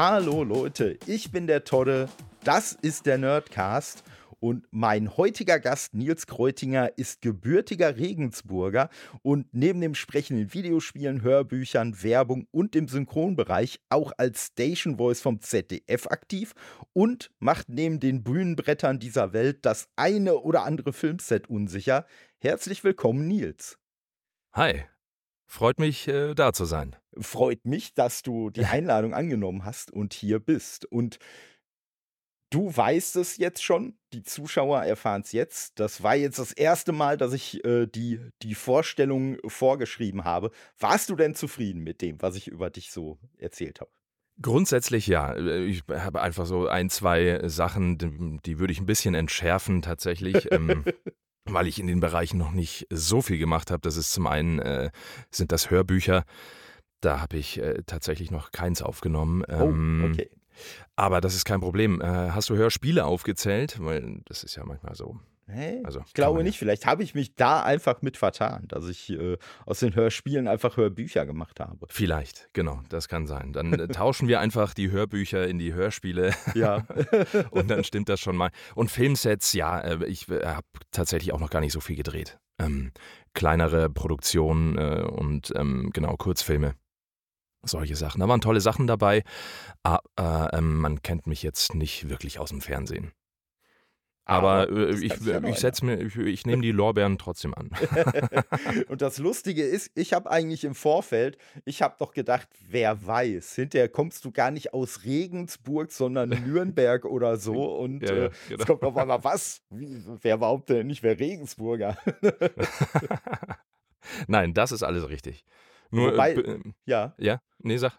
Hallo Leute, ich bin der Todde, das ist der Nerdcast und mein heutiger Gast Nils Kreutinger ist gebürtiger Regensburger und neben dem Sprechen in Videospielen, Hörbüchern, Werbung und dem Synchronbereich auch als Station Voice vom ZDF aktiv und macht neben den Bühnenbrettern dieser Welt das eine oder andere Filmset unsicher. Herzlich willkommen, Nils. Hi, freut mich, äh, da zu sein. Freut mich, dass du die Einladung angenommen hast und hier bist. Und Du weißt es jetzt schon, die Zuschauer erfahren es jetzt. Das war jetzt das erste Mal, dass ich äh, die, die Vorstellung vorgeschrieben habe. Warst du denn zufrieden mit dem, was ich über dich so erzählt habe? Grundsätzlich ja. Äh, ich habe einfach so ein, zwei Sachen, die, würde ich ein bisschen entschärfen tatsächlich. weil ich in den Bereichen noch nicht so viel gemacht habe. Das ist zum einen, äh, sind das Hörbücher. Da habe ich äh, tatsächlich noch keins aufgenommen. Oh, ähm, okay. Aber das ist kein Problem. Äh, hast du Hörspiele aufgezählt? Weil das ist ja manchmal so. Hey, also, ich glaube nicht. Vielleicht habe ich mich da einfach mit vertan, dass ich äh, aus den Hörspielen einfach Hörbücher gemacht habe. Vielleicht, genau, das kann sein. Dann äh, tauschen wir einfach die Hörbücher in die Hörspiele. Ja. und dann stimmt das schon mal. Und Filmsets, ja, äh, ich äh, habe tatsächlich auch noch gar nicht so viel gedreht. Ähm, kleinere Produktionen äh, und ähm, genau Kurzfilme solche Sachen. Da waren tolle Sachen dabei, aber äh, man kennt mich jetzt nicht wirklich aus dem Fernsehen. Aber, äh, ich, ja ich setze mir, ich, ich nehme die Lorbeeren trotzdem an. und das Lustige ist, ich habe eigentlich im Vorfeld, ich habe doch gedacht, wer weiß, hinterher kommst du gar nicht aus Regensburg, sondern Nürnberg oder so. Und ja, ja, äh, genau. es kommt auf einmal, was? Wie, wer überhaupt denn nicht, wer Regensburger? Nein, das ist alles richtig. Nur, Wobei, äh, ja. Ja, nee, sag.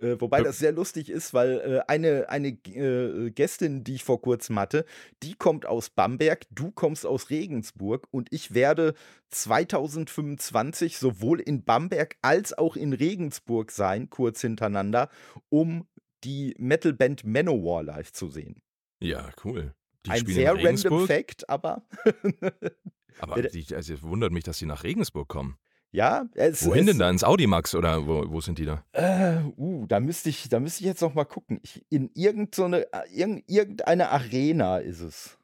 Äh, wobei das sehr lustig ist, weil äh, eine, eine äh, Gästin, die ich vor kurzem hatte, die kommt aus Bamberg, du kommst aus Regensburg und ich werde 2025 sowohl in Bamberg als auch in Regensburg sein, kurz hintereinander, um die Metalband Manowar live zu sehen. Ja, cool. Die Ein sehr random Fact, aber. aber die, also es wundert mich, dass sie nach Regensburg kommen. Ja, es, Wohin es, denn da? Ins Audimax oder wo, wo sind die da? Äh, uh, da müsste ich, da müsste ich jetzt noch mal gucken. Ich, in irgendeine, äh, irgendeine Arena ist es.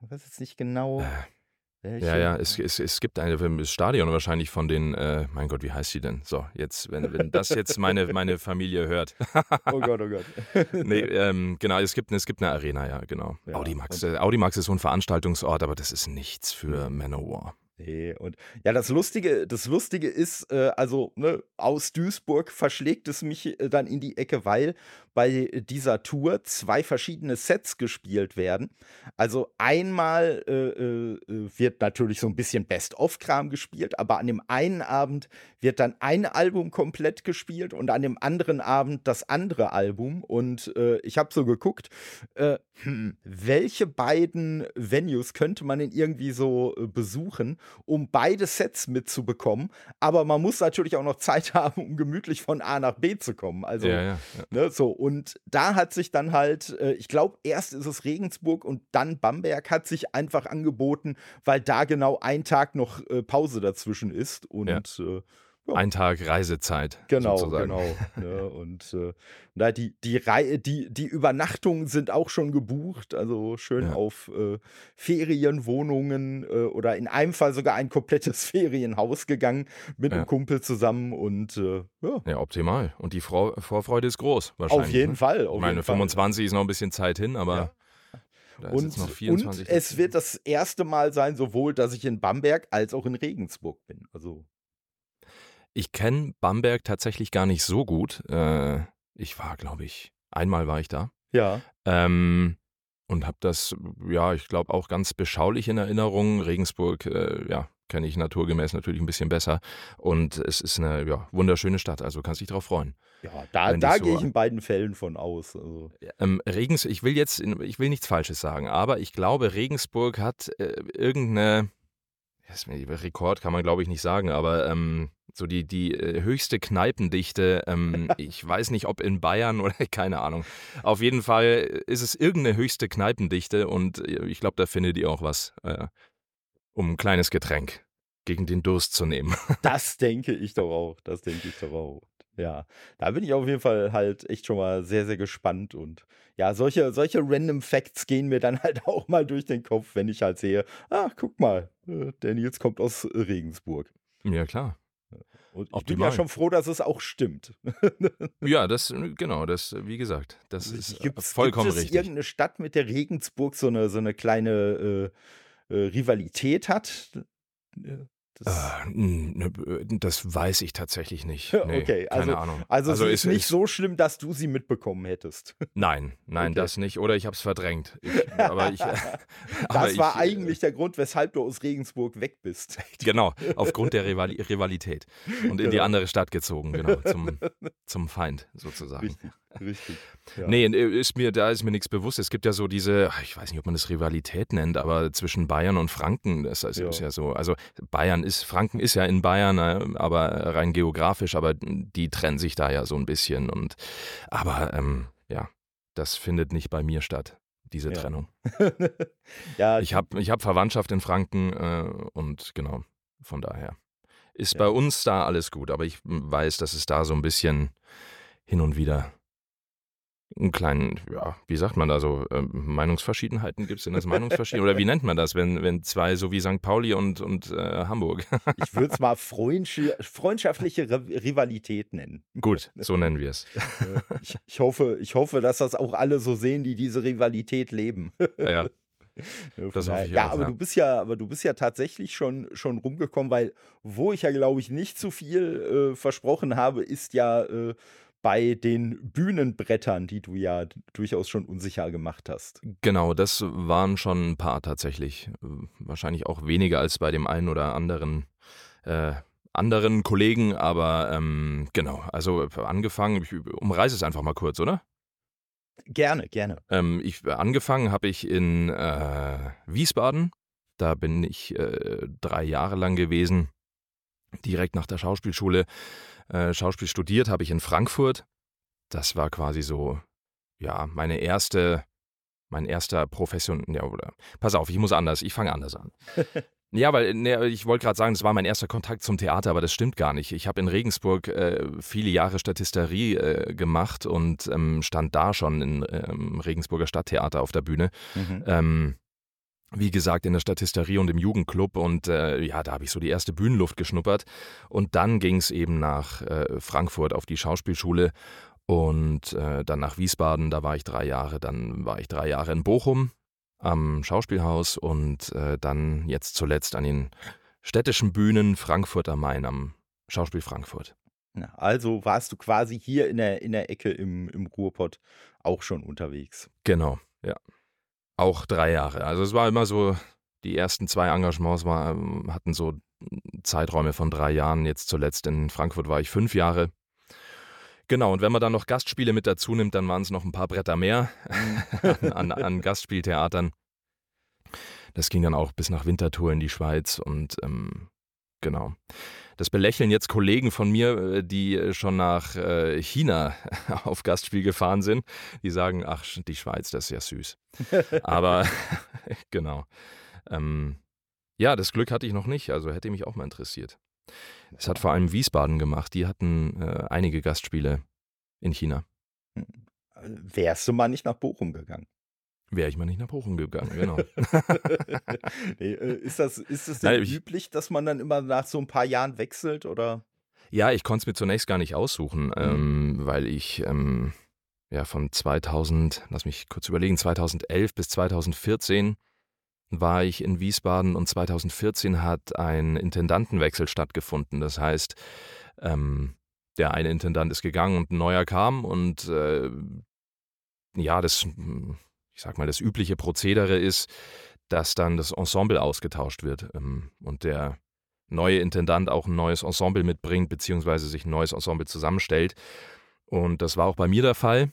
Ich weiß jetzt nicht genau. Äh, welche. Ja, ja, es, es, es gibt ein Stadion wahrscheinlich von den, äh, mein Gott, wie heißt sie denn? So, jetzt, wenn, wenn das jetzt meine, meine Familie hört. oh Gott, oh Gott. nee, ähm, genau, es gibt, es gibt eine Arena, ja, genau. Ja, Audimax. Äh, Audimax ist so ein Veranstaltungsort, aber das ist nichts für Manowar. Nee, und ja, das Lustige, das Lustige ist, äh, also ne, aus Duisburg verschlägt es mich äh, dann in die Ecke, weil bei dieser Tour zwei verschiedene Sets gespielt werden. Also einmal äh, äh, wird natürlich so ein bisschen Best-of-Kram gespielt, aber an dem einen Abend wird dann ein Album komplett gespielt und an dem anderen Abend das andere Album. Und äh, ich habe so geguckt, äh, hm, welche beiden Venues könnte man denn irgendwie so besuchen? Um beide Sets mitzubekommen. Aber man muss natürlich auch noch Zeit haben, um gemütlich von A nach B zu kommen. Also, ja, ja, ja. Ne, so. Und da hat sich dann halt, äh, ich glaube, erst ist es Regensburg und dann Bamberg hat sich einfach angeboten, weil da genau ein Tag noch äh, Pause dazwischen ist. Und äh, ja. Ein Tag Reisezeit. Genau, sozusagen. genau. Ne? Und äh, die, die, Rei die, die Übernachtungen sind auch schon gebucht, also schön ja. auf äh, Ferienwohnungen äh, oder in einem Fall sogar ein komplettes Ferienhaus gegangen mit ja. einem Kumpel zusammen und äh, ja. Ja, optimal. Und die Vor Vorfreude ist groß, wahrscheinlich. Auf jeden ne? Fall. Auf ich meine, 25 Fall. ist noch ein bisschen Zeit hin, aber. Und, und, es wird das erste Mal sein, sowohl, dass ich in Bamberg als auch in Regensburg bin. Also ich kenne Bamberg tatsächlich gar nicht so gut. Äh, ich war, glaube ich, einmal war ich da. Ja. Ähm, und habe das, ja, ich glaube auch ganz beschaulich in Erinnerung. Regensburg, äh, ja, kenne ich naturgemäß natürlich ein bisschen besser. Und es ist eine ja, wunderschöne Stadt, also kannst dich darauf freuen. Ja, da, da so, gehe ich in beiden Fällen von aus. Also. Ähm, Regens, ich will jetzt, ich will nichts Falsches sagen, aber ich glaube, Regensburg hat äh, irgendeine, Rekord kann man glaube ich nicht sagen, aber ähm, so die, die äh, höchste Kneipendichte. Ähm, ich weiß nicht, ob in Bayern oder keine Ahnung. Auf jeden Fall ist es irgendeine höchste Kneipendichte und äh, ich glaube, da findet ihr auch was, äh, um ein kleines Getränk gegen den Durst zu nehmen. Das denke ich doch auch. Das denke ich doch auch. Ja, da bin ich auf jeden Fall halt echt schon mal sehr, sehr gespannt. Und ja, solche, solche Random Facts gehen mir dann halt auch mal durch den Kopf, wenn ich halt sehe, ah, guck mal, äh, der Nils kommt aus Regensburg. Ja, klar. Und ich Optimal. bin ja schon froh, dass es auch stimmt. ja, das, genau, das, wie gesagt, das ist gibt's, vollkommen gibt es richtig. irgendeine Stadt, mit der Regensburg so eine, so eine kleine äh, äh, Rivalität hat? Das, äh, ne, das, weiß ich tatsächlich nicht. Nee, okay, also, keine Ahnung. Also, also es ist nicht so schlimm, dass du sie mitbekommen hättest. Nein, nein, okay. das nicht. Oder ich habe es verdrängt. Ich, aber ich, das aber war ich, äh, eigentlich der Grund, weshalb du aus Regensburg weg bist. Genau, aufgrund der Rivali Rivalität. Und in genau. die andere Stadt gezogen, genau, zum, zum Feind sozusagen. Richtig, richtig. Ja. Nee, äh, ist mir, da ist mir nichts bewusst. Es gibt ja so diese, ich weiß nicht, ob man das Rivalität nennt, aber zwischen Bayern und Franken, das ist ja, ja so. Also Bayern ist, Franken ist ja in Bayern, äh, aber rein geografisch, aber die trennen sich da ja so ein bisschen. Und aber ähm, ja, das findet nicht bei mir statt diese ja. Trennung. ja, ich habe ich hab Verwandtschaft in Franken äh, und genau, von daher ist ja. bei uns da alles gut, aber ich weiß, dass es da so ein bisschen hin und wieder einen kleinen, ja, wie sagt man da so, äh, Meinungsverschiedenheiten gibt es denn das Meinungsverschiedenheiten? Oder wie nennt man das, wenn, wenn zwei, so wie St. Pauli und, und äh, Hamburg? ich würde es mal freundschaftliche Rivalität nennen. Gut, so nennen wir es. ich, ich, hoffe, ich hoffe, dass das auch alle so sehen, die diese Rivalität leben. ja. Ja, auch, aber ja. du bist ja, aber du bist ja tatsächlich schon, schon rumgekommen, weil wo ich ja, glaube ich, nicht zu viel äh, versprochen habe, ist ja äh, bei den Bühnenbrettern, die du ja durchaus schon unsicher gemacht hast. Genau, das waren schon ein paar tatsächlich. Wahrscheinlich auch weniger als bei dem einen oder anderen. Äh, anderen Kollegen, aber ähm, genau, also angefangen, ich umreiße es einfach mal kurz, oder? Gerne, gerne. Ähm, ich, angefangen habe ich in äh, Wiesbaden, da bin ich äh, drei Jahre lang gewesen, direkt nach der Schauspielschule äh, Schauspiel studiert habe ich in Frankfurt. Das war quasi so, ja, meine erste, mein erster Profession. Ja, oder, pass auf, ich muss anders, ich fange anders an. Ja, weil ne, ich wollte gerade sagen, das war mein erster Kontakt zum Theater, aber das stimmt gar nicht. Ich habe in Regensburg äh, viele Jahre Statisterie äh, gemacht und ähm, stand da schon im ähm, Regensburger Stadttheater auf der Bühne. Mhm. Ähm, wie gesagt, in der Statisterie und im Jugendclub und äh, ja, da habe ich so die erste Bühnenluft geschnuppert. Und dann ging es eben nach äh, Frankfurt auf die Schauspielschule und äh, dann nach Wiesbaden, da war ich drei Jahre, dann war ich drei Jahre in Bochum am Schauspielhaus und äh, dann jetzt zuletzt an den städtischen Bühnen Frankfurt am Main am Schauspiel Frankfurt. Also warst du quasi hier in der, in der Ecke im, im Ruhrpott auch schon unterwegs. Genau, ja. Auch drei Jahre. Also es war immer so, die ersten zwei Engagements war, ähm, hatten so Zeiträume von drei Jahren. Jetzt zuletzt in Frankfurt war ich fünf Jahre. Genau, und wenn man dann noch Gastspiele mit dazu nimmt, dann waren es noch ein paar Bretter mehr an, an, an, Gastspieltheatern. Das ging dann auch bis nach Winterthur in die Schweiz und ähm, genau. Das belächeln jetzt Kollegen von mir, äh, die äh, schon nach äh, China auf Gastspiel gefahren sind. Die sagen, ach, die Schweiz, das ist ja süß. Aber genau. Ähm, ja, das Glück hatte ich noch nicht, also hätte mich auch mal interessiert. Es hat vor allem Wiesbaden gemacht. Die hatten äh, einige Gastspiele in China. Hm. Wärst du mal nicht nach Bochum gegangen? Wäre ich mal nicht nach Bochum gegangen, genau. nee, äh, ist das, ist das denn Nein, üblich, dass man dann immer nach so ein paar Jahren wechselt oder? Ja, ich konnte es mir zunächst gar nicht aussuchen, mhm. ähm, weil ich ähm, ja von 2000, lass mich kurz überlegen, 2011 bis 2014 war ich in Wiesbaden und 2014 hat ein Intendantenwechsel stattgefunden. Das heißt, ähm, der eine Intendant ist gegangen und ein neuer kam und äh, ja, das ich sag mal, das übliche Prozedere ist, dass dann das Ensemble ausgetauscht wird ähm, und der neue Intendant auch ein neues Ensemble mitbringt, beziehungsweise sich ein neues Ensemble zusammenstellt. Und das war auch bei mir der Fall.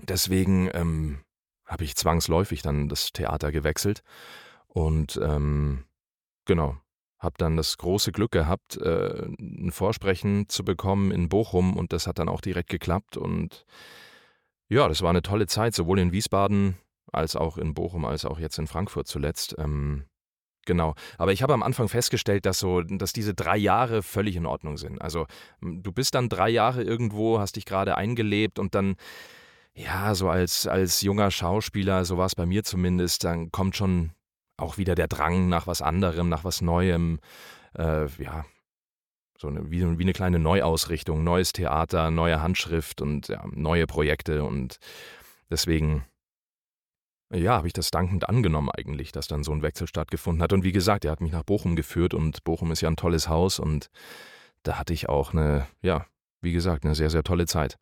Deswegen ähm, habe ich zwangsläufig dann das Theater gewechselt und ähm, genau, habe dann das große Glück gehabt, äh, ein Vorsprechen zu bekommen in Bochum und das hat dann auch direkt geklappt und ja, das war eine tolle Zeit, sowohl in Wiesbaden als auch in Bochum, als auch jetzt in Frankfurt zuletzt. Ähm, Genau. Aber ich habe am Anfang festgestellt, dass so, dass diese drei Jahre völlig in Ordnung sind. Also du bist dann drei Jahre irgendwo, hast dich gerade eingelebt und dann, ja, so als, als junger Schauspieler, so war es bei mir zumindest, dann kommt schon auch wieder der Drang nach was anderem, nach was Neuem. Äh, ja, so eine, wie, wie eine kleine Neuausrichtung, neues Theater, neue Handschrift und ja, neue Projekte und deswegen ja, habe ich das dankend angenommen eigentlich, dass dann so ein Wechsel stattgefunden hat. Und wie gesagt, er hat mich nach Bochum geführt und Bochum ist ja ein tolles Haus und da hatte ich auch eine, ja, wie gesagt, eine sehr, sehr tolle Zeit.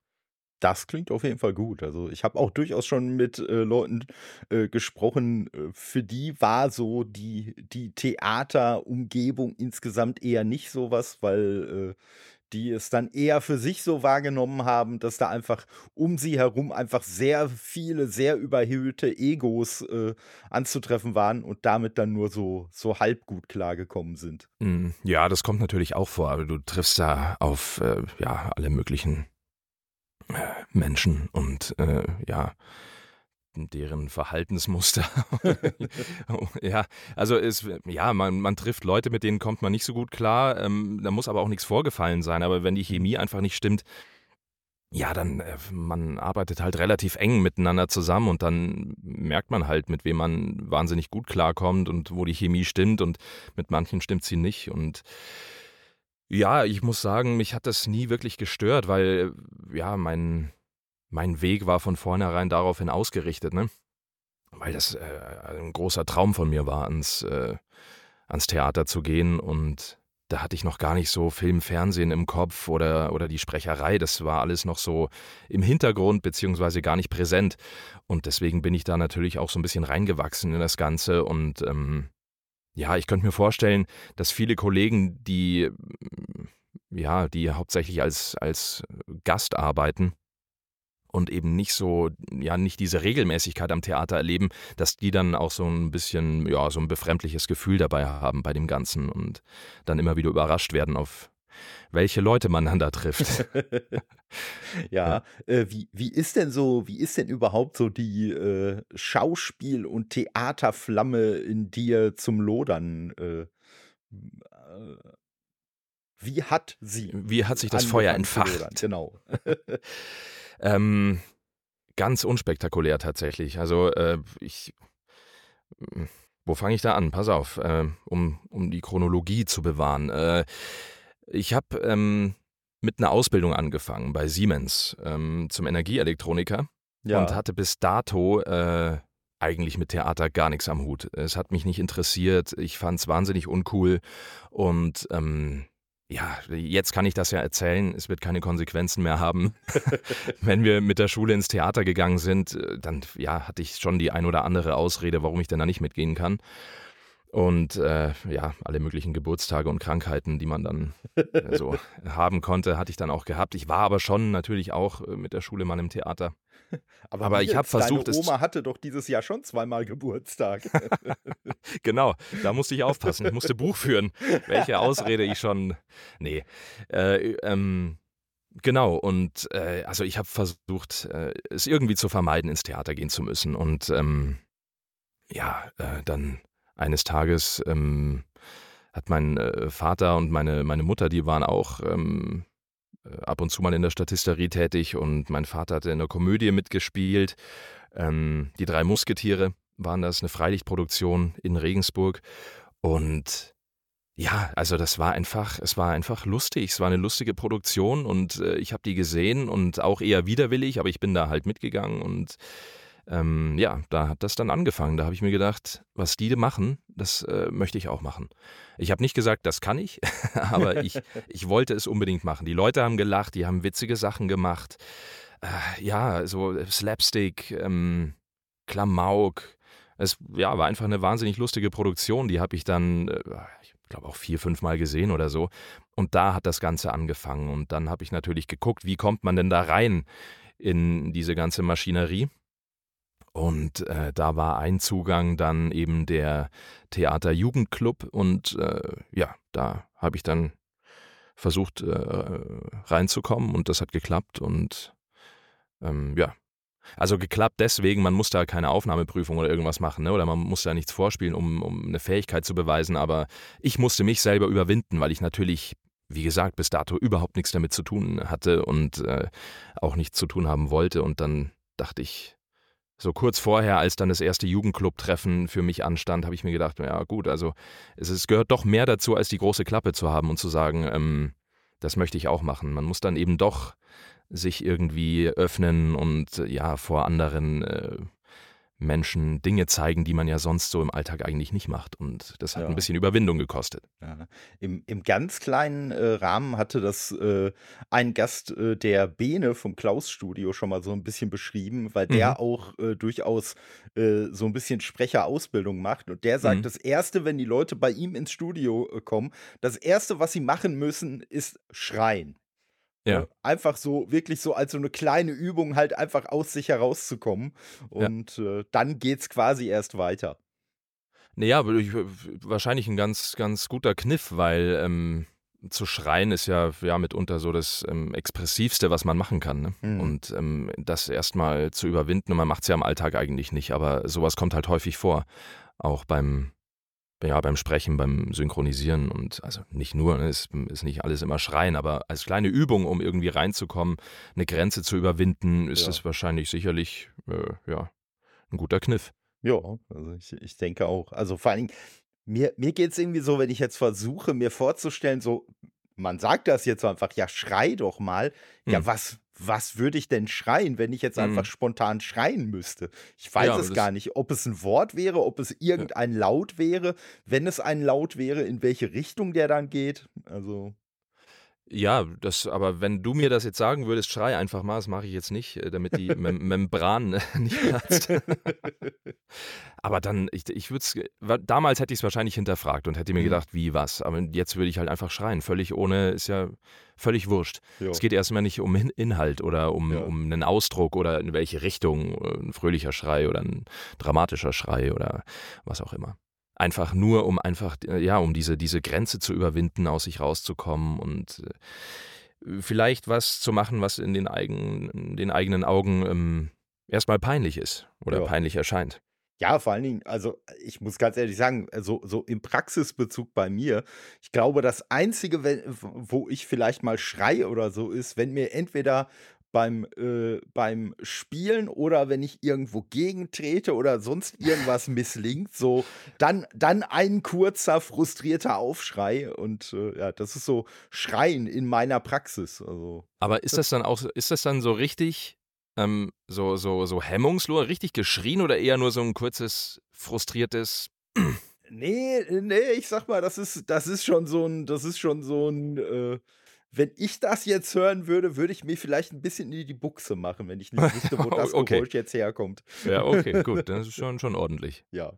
Das klingt auf jeden Fall gut. Also ich habe auch durchaus schon mit äh, Leuten äh, gesprochen, äh, für die war so die, die Theaterumgebung insgesamt eher nicht sowas, weil äh, die es dann eher für sich so wahrgenommen haben, dass da einfach um sie herum einfach sehr viele, sehr überhöhte Egos äh, anzutreffen waren und damit dann nur so, so halb gut klargekommen sind. Hm, ja, das kommt natürlich auch vor, aber du triffst da auf äh, ja, alle möglichen Menschen und äh, ja, deren Verhaltensmuster. ja, also es, ja, man, man trifft Leute, mit denen kommt man nicht so gut klar. Ähm, da muss aber auch nichts vorgefallen sein. Aber wenn die Chemie einfach nicht stimmt, ja, dann äh, man arbeitet halt relativ eng miteinander zusammen und dann merkt man halt, mit wem man wahnsinnig gut klarkommt und wo die Chemie stimmt und mit manchen stimmt sie nicht und ja, ich muss sagen, mich hat das nie wirklich gestört, weil ja, mein mein Weg war von vornherein daraufhin ausgerichtet, ne? Weil das äh, ein großer Traum von mir war, ans, äh, ans Theater zu gehen und da hatte ich noch gar nicht so Film, Fernsehen im Kopf oder, oder die Sprecherei. Das war alles noch so im Hintergrund beziehungsweise gar nicht präsent. Und deswegen bin ich da natürlich auch so ein bisschen reingewachsen in das Ganze. Und ähm, ja, ich könnte mir vorstellen, dass viele Kollegen, die ja, die hauptsächlich als, als Gast arbeiten, und eben nicht so, ja, nicht diese Regelmäßigkeit am Theater erleben, dass die dann auch so ein bisschen, ja, so ein befremdliches Gefühl dabei haben bei dem Ganzen und dann immer wieder überrascht werden auf welche Leute man da trifft. ja, äh, wie, wie ist denn so, wie ist denn überhaupt so die äh, Schauspiel- und Theaterflamme in dir zum Lodern? Äh, äh wie hat sie? Wie hat sich das Feuer entfacht? Genau. Ähm, ganz unspektakulär tatsächlich. Also äh, ich. Wo fange ich da an? Pass auf, äh, um, um die Chronologie zu bewahren. Äh, ich habe ähm, mit einer Ausbildung angefangen bei Siemens ähm, zum Energieelektroniker ja. und hatte bis dato äh, eigentlich mit Theater gar nichts am Hut. Es hat mich nicht interessiert. Ich fand es wahnsinnig uncool und ähm, ja, jetzt kann ich das ja erzählen. Es wird keine Konsequenzen mehr haben. Wenn wir mit der Schule ins Theater gegangen sind, äh, dann ja, hatte ich schon die ein oder andere Ausrede, warum ich denn da nicht mitgehen kann. Und äh, ja, alle möglichen Geburtstage und Krankheiten, die man dann äh, so haben konnte, hatte ich dann auch gehabt. Ich war aber schon natürlich auch äh, mit der Schule mal im Theater. Aber, aber ich habe versucht, deine Oma hatte doch dieses Jahr schon zweimal Geburtstag. genau, da musste ich aufpassen. Ich musste Buch führen, welche Ausrede ich schon. Nee. Äh, ähm, Genau, und äh, also ich habe versucht, äh, es irgendwie zu vermeiden, ins Theater gehen zu müssen. Und ähm, ja, äh, dann eines Tages ähm, hat mein äh, Vater und meine, meine Mutter, die waren auch ähm, äh, ab und zu mal in der Statisterie tätig und mein Vater hatte in der Komödie mitgespielt. Ähm, die drei Musketiere waren das, eine Freilichtproduktion in Regensburg. Und ja, also das war einfach, es war einfach lustig. Es war eine lustige Produktion und äh, ich habe die gesehen und auch eher widerwillig, aber ich bin da halt mitgegangen und ähm, ja, da hat das dann angefangen. Da habe ich mir gedacht, was die machen, das äh, möchte ich auch machen. Ich habe nicht gesagt, das kann ich, aber ich, ich wollte es unbedingt machen. Die Leute haben gelacht, die haben witzige Sachen gemacht. Äh, ja, so Slapstick, ähm, Klamauk. Es ja, war einfach eine wahnsinnig lustige Produktion. Die habe ich dann, äh, ich glaube, auch vier, fünf Mal gesehen oder so. Und da hat das Ganze angefangen. Und dann habe ich natürlich geguckt, wie kommt man denn da rein in diese ganze Maschinerie. Und äh, da war ein Zugang dann eben der Theaterjugendclub und äh, ja, da habe ich dann versucht äh, reinzukommen und das hat geklappt und ähm, ja, Also geklappt deswegen, man muss da keine Aufnahmeprüfung oder irgendwas machen, ne? oder man muss da nichts vorspielen, um, um eine Fähigkeit zu beweisen, aber ich musste mich selber überwinden, weil ich natürlich, wie gesagt, bis dato überhaupt nichts damit zu tun hatte und äh, auch nichts zu tun haben wollte und dann dachte ich, so kurz vorher, als dann das erste Jugendclub-Treffen für mich anstand, habe ich mir gedacht, ja gut, also es, es, gehört doch mehr dazu, als die große Klappe zu haben und zu sagen, ähm, das möchte ich auch machen. Man muss dann eben doch sich irgendwie öffnen und ja vor anderen äh, Menschen Dinge zeigen, die man ja sonst so im Alltag eigentlich nicht macht. Und das hat ja. ein bisschen Überwindung gekostet. Ja. Im, Im ganz kleinen äh, Rahmen hatte das äh, ein Gast äh, der Bene vom Klaus-Studio schon mal so ein bisschen beschrieben, weil der mhm. auch äh, durchaus äh, so ein bisschen Sprecherausbildung macht. Und der sagt, mhm. das Erste, wenn die Leute bei ihm ins Studio äh, kommen, das Erste, was sie machen müssen, ist schreien. Ja. Einfach so, wirklich so als so eine kleine Übung, halt einfach aus sich herauszukommen. Und ja. äh, dann geht's quasi erst weiter. Naja, wahrscheinlich ein ganz, ganz guter Kniff, weil ähm, zu schreien ist ja, ja mitunter so das ähm, Expressivste, was man machen kann. Ne? Mhm. Und ähm, das erstmal zu überwinden, und man macht es ja im Alltag eigentlich nicht, aber sowas kommt halt häufig vor. Auch beim, ja, beim Sprechen, beim Synchronisieren und also nicht nur, ne, es ist nicht alles immer Schreien, aber als kleine Übung, um irgendwie reinzukommen, eine Grenze zu überwinden, ist ja. das wahrscheinlich sicherlich äh, ja, ein guter Kniff. Ja, also ich, ich denke auch. Also vor allen Dingen, mir, mir geht es irgendwie so, wenn ich jetzt versuche, mir vorzustellen, so, man sagt das jetzt so einfach, ja, schrei doch mal. Ja, hm. was, was würde ich denn schreien, wenn ich jetzt einfach mhm. spontan schreien müsste? Ich weiß ja, es gar nicht, ob es ein Wort wäre, ob es irgendein ja. Laut wäre. Wenn es ein Laut wäre, in welche Richtung der dann geht. Also. Ja, das, aber wenn du mir das jetzt sagen würdest, schrei einfach mal, das mache ich jetzt nicht, äh, damit die Mem Membran äh, nicht platzt. aber dann, ich, ich würde es, damals hätte ich es wahrscheinlich hinterfragt und hätte mir mhm. gedacht, wie, was. Aber jetzt würde ich halt einfach schreien, völlig ohne, ist ja völlig wurscht. Jo. Es geht erstmal nicht um Inhalt oder um, ja. um einen Ausdruck oder in welche Richtung, äh, ein fröhlicher Schrei oder ein dramatischer Schrei oder was auch immer einfach nur, um einfach, äh, ja, um diese, diese Grenze zu überwinden, aus sich rauszukommen und äh, vielleicht was zu machen, was in den, eigen, den eigenen Augen ähm, erstmal peinlich ist oder ja. peinlich erscheint. Ja, vor allen Dingen, also ich muss ganz ehrlich sagen, so, so im Praxisbezug bei mir, ich glaube, das Einzige, wo ich vielleicht mal schreie oder so ist, wenn mir entweder beim, äh, beim Spielen oder wenn ich irgendwo gegentrete oder sonst irgendwas misslingt, so dann, dann ein kurzer, frustrierter Aufschrei und äh, ja, das ist so Schreien in meiner Praxis. Also. Aber ist das dann auch, ist das dann so richtig, ähm, so, so, so hemmungslos, richtig geschrien oder eher nur so ein kurzes, frustriertes Nee, nee, ich sag mal, das ist, das ist schon so ein, das ist schon so ein, äh, wenn ich das jetzt hören würde, würde ich mir vielleicht ein bisschen in die Buchse machen, wenn ich nicht wüsste, wo das okay. Geräusch jetzt herkommt. Ja, okay, gut, das ist schon, schon ordentlich. Ja.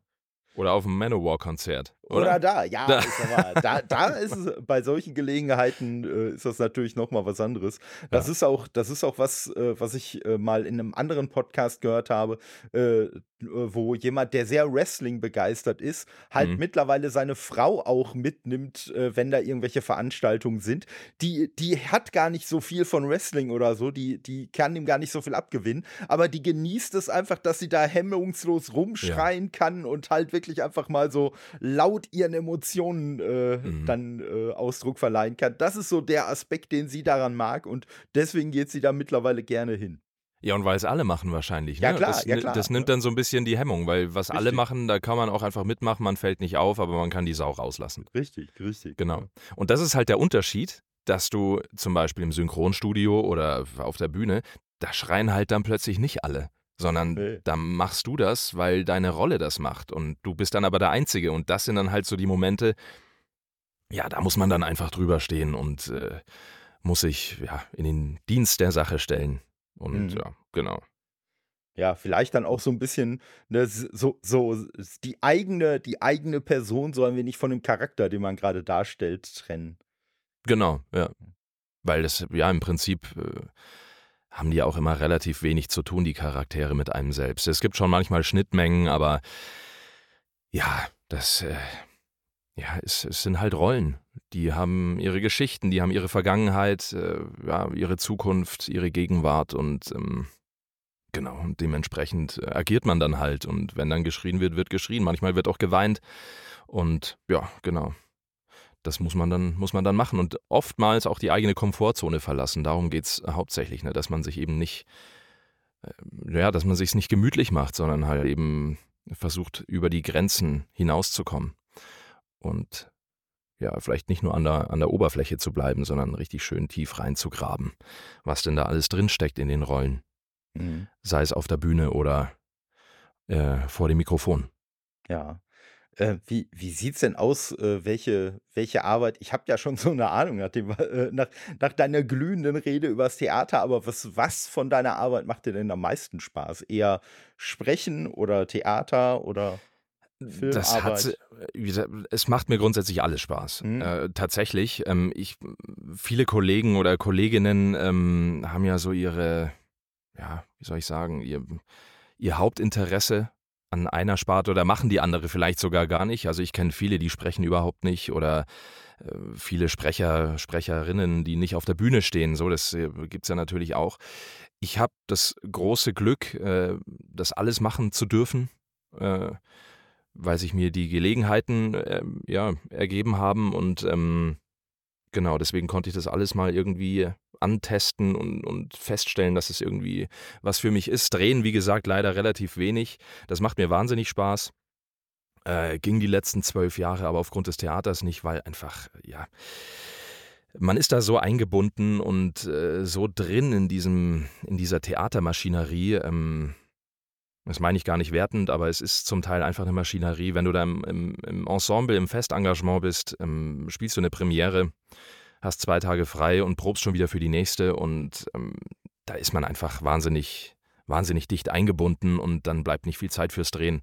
Oder auf dem Manowar-Konzert. Oder? oder? da, ja, da. Ist aber, da, da ist es bei solchen Gelegenheiten äh, ist das natürlich nochmal was anderes. Das ja. ist auch, das ist auch was, äh, was ich äh, mal in einem anderen Podcast gehört habe. Äh, wo jemand, der sehr Wrestling begeistert ist, halt mhm. mittlerweile seine Frau auch mitnimmt, äh, wenn da irgendwelche Veranstaltungen sind. Die, die hat gar nicht so viel von Wrestling oder so, die, die kann ihm gar nicht so viel abgewinnen, aber die genießt es einfach, dass sie da hemmungslos rumschreien ja. kann und halt wirklich einfach mal so laut ihren Emotionen äh, mhm. dann äh, Ausdruck verleihen kann. Das ist so der Aspekt, den sie daran mag und deswegen geht sie da mittlerweile gerne hin. Ja, und weil es alle machen wahrscheinlich. Ne? Ja, klar, das, ja, klar. Das nimmt dann so ein bisschen die Hemmung, weil was richtig. alle machen, da kann man auch einfach mitmachen, man fällt nicht auf, aber man kann die Sau rauslassen. Richtig, richtig. Genau. Und das ist halt der Unterschied, dass du zum Beispiel im Synchronstudio oder auf der Bühne, da schreien halt dann plötzlich nicht alle, sondern nee. da machst du das, weil deine Rolle das macht und du bist dann aber der Einzige und das sind dann halt so die Momente, ja, da muss man dann einfach drüber stehen und äh, muss sich ja, in den Dienst der Sache stellen. Und mhm. ja, genau. Ja, vielleicht dann auch so ein bisschen ne, so, so die eigene, die eigene Person sollen wir nicht von dem Charakter, den man gerade darstellt, trennen. Genau, ja. Weil das, ja, im Prinzip äh, haben die auch immer relativ wenig zu tun, die Charaktere mit einem selbst. Es gibt schon manchmal Schnittmengen, aber ja, das, äh, ja, es, es, sind halt Rollen. Die haben ihre Geschichten, die haben ihre Vergangenheit, äh, ja, ihre Zukunft, ihre Gegenwart und ähm, genau, und dementsprechend äh, agiert man dann halt. Und wenn dann geschrien wird, wird geschrien. Manchmal wird auch geweint. Und ja, genau. Das muss man dann, muss man dann machen. Und oftmals auch die eigene Komfortzone verlassen. Darum geht es hauptsächlich, ne? dass man sich eben nicht, äh, ja, dass man sich nicht gemütlich macht, sondern halt eben versucht, über die Grenzen hinauszukommen. Und ja, vielleicht nicht nur an der, an der Oberfläche zu bleiben, sondern richtig schön tief reinzugraben, was denn da alles drinsteckt in den Rollen. Mhm. Sei es auf der Bühne oder äh, vor dem Mikrofon. Ja. Äh, wie wie sieht es denn aus, äh, welche welche Arbeit ich habe ja schon so eine Ahnung nach dem äh, nach nach deiner glühenden Rede übers Theater, aber was was von deiner Arbeit macht dir denn am meisten Spaß? Eher Sprechen oder Theater oder das hat, es macht mir grundsätzlich alles Spaß. Mhm. Äh, tatsächlich. Ähm, ich, viele Kollegen oder Kolleginnen ähm, haben ja so ihre, ja, wie soll ich sagen, ihr, ihr Hauptinteresse an einer Sparte oder machen die andere vielleicht sogar gar nicht. Also ich kenne viele, die sprechen überhaupt nicht oder äh, viele Sprecher, Sprecherinnen, die nicht auf der Bühne stehen. So, das äh, gibt es ja natürlich auch. Ich habe das große Glück, äh, das alles machen zu dürfen, weil sich mir die Gelegenheiten ja, ergeben haben und ähm, genau, deswegen konnte ich das alles mal irgendwie antesten und, und feststellen, dass es irgendwie was für mich ist. Drehen, wie gesagt, leider relativ wenig. Das macht mir wahnsinnig Spaß. Äh, ging die letzten zwölf Jahre aber aufgrund des Theaters nicht, weil einfach, ja, man ist da so eingebunden und äh, so drin in diesem, in dieser Theatermaschinerie. Ähm, das meine ich gar nicht wertend, aber es ist zum Teil einfach eine Maschinerie. Wenn du da im, im, Ensemble, im Festengagement bist, ähm, spielst du eine Premiere, hast zwei Tage frei und probst schon wieder für die nächste und ähm, da ist man einfach wahnsinnig, wahnsinnig dicht eingebunden und dann bleibt nicht viel Zeit fürs Drehen.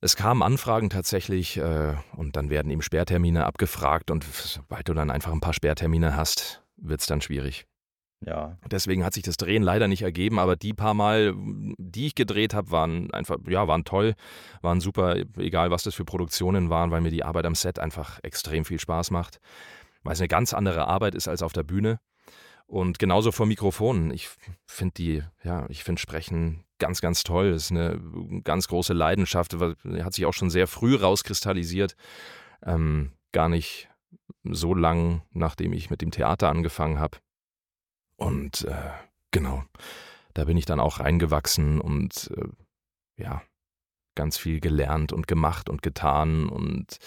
Es kamen Anfragen tatsächlich äh, und dann werden eben Sperrtermine abgefragt und sobald du dann einfach ein paar Sperrtermine hast, wird es dann schwierig. Ja. Deswegen hat sich das Drehen leider nicht ergeben, aber die paar Mal, die ich gedreht habe, waren einfach, ja, waren toll, waren super, egal was das für Produktionen waren, weil mir die Arbeit am Set einfach extrem viel Spaß macht weil es eine ganz andere Arbeit ist als auf der Bühne. Und genauso vor Mikrofonen. Ich finde die, ja, ich finde Sprechen ganz, ganz toll. Das ist eine ganz große Leidenschaft. Hat sich auch schon sehr früh rauskristallisiert. Ähm, gar nicht so lang, nachdem ich mit dem Theater angefangen habe. Und äh, genau, da bin ich dann auch reingewachsen und äh, ja, ganz viel gelernt und gemacht und getan und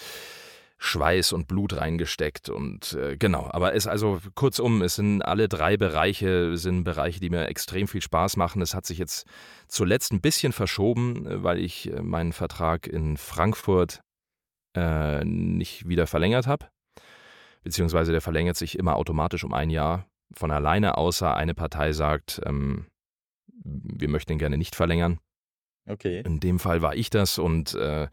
Schweiß und Blut reingesteckt und äh, genau. Aber es also kurzum, es sind alle drei Bereiche sind Bereiche, die mir extrem viel Spaß machen. Es hat sich jetzt zuletzt ein bisschen verschoben, weil ich äh, meinen Vertrag in Frankfurt äh, nicht wieder verlängert habe. Beziehungsweise der verlängert sich immer automatisch um ein Jahr von alleine, außer eine Partei sagt, ähm, wir möchten ihn gerne nicht verlängern. Okay. In dem Fall war ich das und äh,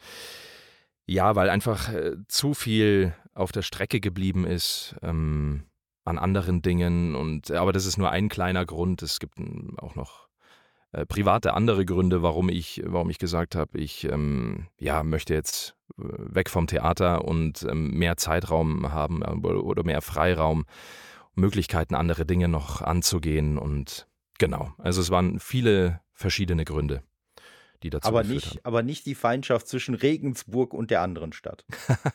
ja, weil einfach äh, zu viel auf der Strecke geblieben ist ähm, an anderen Dingen. Und aber das ist nur ein kleiner Grund. Es gibt auch noch äh, private andere Gründe, warum ich, warum ich gesagt habe, ich ähm, ja, möchte jetzt äh, weg vom Theater und ähm, mehr Zeitraum haben äh, oder mehr Freiraum, Möglichkeiten, andere Dinge noch anzugehen. Und genau, also es waren viele verschiedene Gründe die dazu aber nicht, haben. Aber nicht die Feindschaft zwischen Regensburg und der anderen Stadt.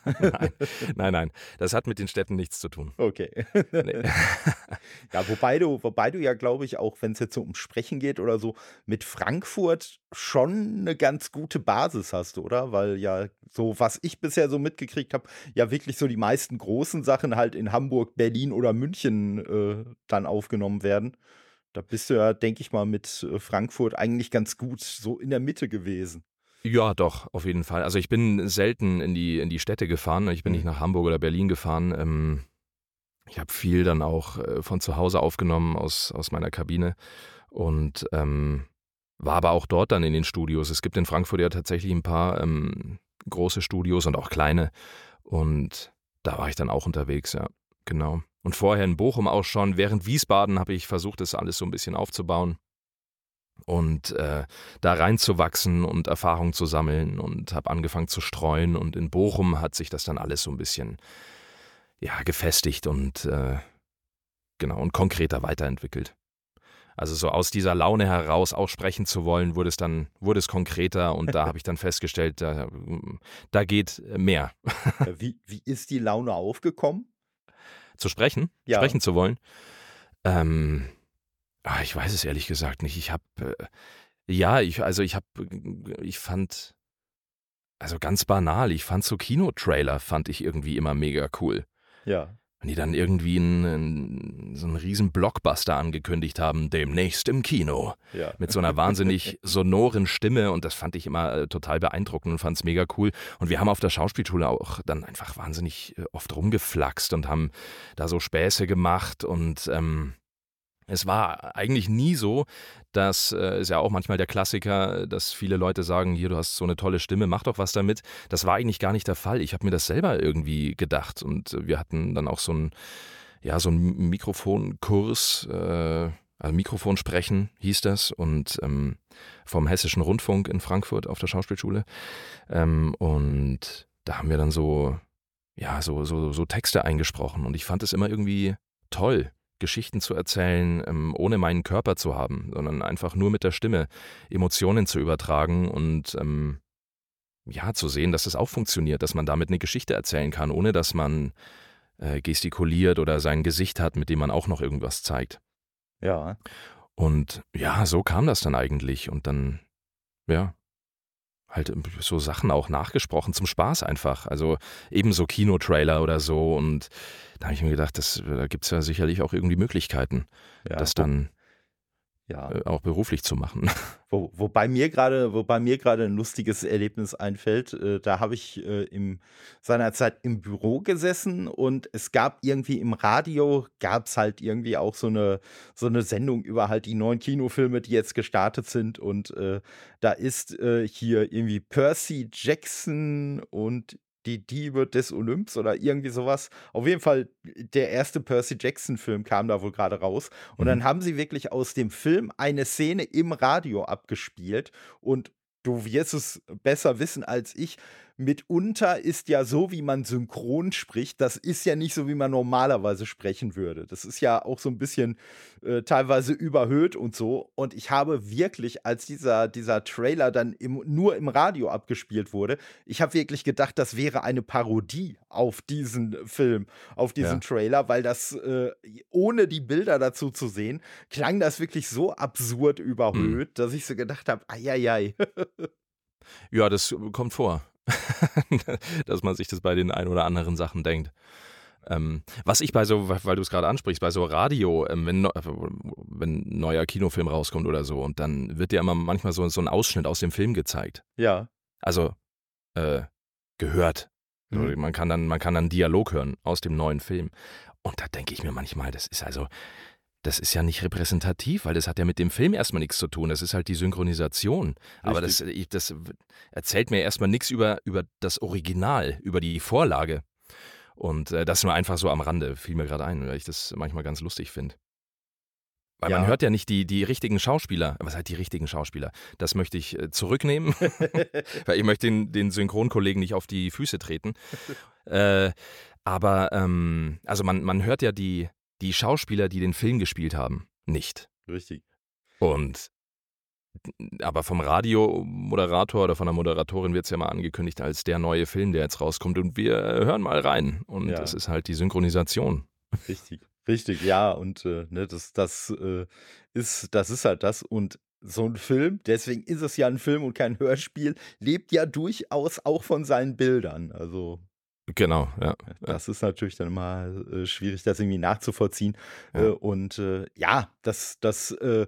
nein, nein, nein, das hat mit den Städten nichts zu tun. Okay. Nee. ja, wobei du, wobei du ja, glaube ich, auch wenn es jetzt so um Sprechen geht oder so, mit Frankfurt schon eine ganz gute Basis hast, oder? Weil ja, so was ich bisher so mitgekriegt habe, ja wirklich so die meisten großen Sachen halt in Hamburg, Berlin oder München äh, dann aufgenommen werden. Da bist du ja, denke ich mal, mit äh, Frankfurt eigentlich ganz gut so in der Mitte gewesen. Ja, doch, auf jeden Fall. Also ich bin selten in die, in die Städte gefahren. Ich bin mhm. nicht nach Hamburg oder Berlin gefahren. Ähm, ich habe viel dann auch äh, von zu Hause aufgenommen aus, aus meiner Kabine und ähm, war aber auch dort dann in den Studios. Es gibt in Frankfurt ja tatsächlich ein paar ähm, große Studios und auch kleine. Und da war ich dann auch unterwegs, ja, genau. Und vorher in Bochum auch schon. Während Wiesbaden habe ich versucht, das alles so ein bisschen aufzubauen und äh, da reinzuwachsen und Erfahrung zu sammeln und habe angefangen zu streuen. Und in Bochum hat sich das dann alles so ein bisschen ja, gefestigt und äh, genau und konkreter weiterentwickelt. Also so aus dieser Laune heraus auch sprechen zu wollen, wurde es dann, wurde es konkreter und da habe ich dann festgestellt, da, da geht mehr. Wie, wie ist die Laune aufgekommen? Zu sprechen, Ja. sprechen zu wollen. Ähm, ah, ich weiß es ehrlich gesagt nicht. Ich habe, äh, ja, ich, also ich habe, ich fand, also ganz banal, ich fand so Kinotrailer, fand ich irgendwie immer mega cool. Ja. Wenn die dann irgendwie einen, einen, so einen riesen Blockbuster angekündigt haben, demnächst im Kino, Ja. mit so einer wahnsinnig sonoren Stimme und das fand ich immer äh, total beeindruckend und fand es mega cool. Und wir haben auf der Schauspielschule auch dann einfach wahnsinnig äh, oft rumgeflaxt und haben da so Späße gemacht und ähm, es war eigentlich nie so, dass äh, ist ja auch manchmal der Klassiker, dass viele Leute sagen, hier, du hast so eine tolle Stimme, mach doch was damit. Das war eigentlich gar nicht der Fall. Ich habe mir das selber irgendwie gedacht und äh, wir hatten dann auch so einen, ja, so Mikrofonkurs, äh, also Mikrofon sprechen hieß das und ähm, vom Hessischen Rundfunk in Frankfurt auf der Schauspielschule. Ähm, und da haben wir dann so, ja, so, so, so Texte eingesprochen und ich fand es immer irgendwie toll. Geschichten zu erzählen, ähm, ohne meinen Körper zu haben, sondern einfach nur mit der Stimme Emotionen zu übertragen und ähm, ja, zu sehen, dass es auch funktioniert, dass man damit eine Geschichte erzählen kann, ohne dass man äh, gestikuliert oder sein Gesicht hat, mit dem man auch noch irgendwas zeigt. Ja. Und ja, so kam das dann eigentlich. Und dann, ja, halt so Sachen auch nachgesprochen zum Spaß einfach. Also ebenso Kinotrailer oder so. Und da habe ich mir gedacht, das, da gibt es ja sicherlich auch irgendwie Möglichkeiten, ja. das dann ja. äh, auch beruflich zu machen. Wo, wobei mir gerade, wobei mir gerade ein lustiges Erlebnis einfällt, äh, da habe ich äh, im, seinerzeit im Büro gesessen und es gab irgendwie im Radio, gab es halt irgendwie auch so eine, so eine Sendung über halt die neuen Kinofilme, die jetzt gestartet sind und äh, da ist äh, hier irgendwie Percy Jackson und die Diebe des Olymps oder irgendwie sowas. Auf jeden Fall, der erste Percy Jackson-Film kam da wohl gerade raus. Und Mhm. dann haben sie wirklich aus dem Film eine Szene im Radio abgespielt. Und du wirst es besser wissen als ich. Mitunter ist ja so, wie man synchron spricht, das ist ja nicht so, wie man normalerweise sprechen würde. Das ist ja auch so ein bisschen äh, teilweise überhöht und so. Und ich habe wirklich, als dieser, dieser Trailer dann im, nur im Radio abgespielt wurde, ich habe wirklich gedacht, das wäre eine Parodie auf diesen Film, auf diesen Ja. Trailer, weil das, äh, ohne die Bilder dazu zu sehen, klang das wirklich so absurd überhöht, dass ich so gedacht habe, eieiei. Ja, das kommt vor, dass man sich das bei den ein oder anderen Sachen denkt. Ähm, was ich bei so, weil du es gerade ansprichst, bei so Radio, ähm, wenn, neu- wenn ein neuer Kinofilm rauskommt oder so, und dann wird dir immer manchmal so, so ein Ausschnitt aus dem Film gezeigt. ja. Also äh, gehört. Mhm. Man kann dann, man kann dann Dialog hören aus dem neuen Film. Und da denke ich mir manchmal, das ist also, das ist ja nicht repräsentativ, weil das hat ja mit dem Film erstmal nichts zu tun. Das ist halt die Synchronisation. Aber das, das erzählt mir erstmal nichts über, über das Original, über die Vorlage. Und äh, das nur einfach so am Rande, fiel mir gerade ein, weil ich das manchmal ganz lustig finde. Weil Ja. man hört ja nicht die, die richtigen Schauspieler. Was heißt die richtigen Schauspieler? Das möchte ich äh, zurücknehmen, weil ich möchte den, den Synchronkollegen nicht auf die Füße treten. äh, aber, ähm, also man, man hört ja die, die Schauspieler, die den Film gespielt haben, nicht. Richtig. Und aber vom Radiomoderator oder von der Moderatorin wird es ja mal angekündigt als der neue Film, der jetzt rauskommt. Und wir hören mal rein. Und Ja. das ist halt die Synchronisation. Richtig, richtig, ja. Und äh, ne, das, das, äh, ist, das ist halt das. Und so ein Film, deswegen ist es ja ein Film und kein Hörspiel, lebt ja durchaus auch von seinen Bildern. Also, Genau, ja. das ist natürlich dann immer äh, schwierig, das irgendwie nachzuvollziehen. Ja. Äh, und äh, ja, das, das, äh,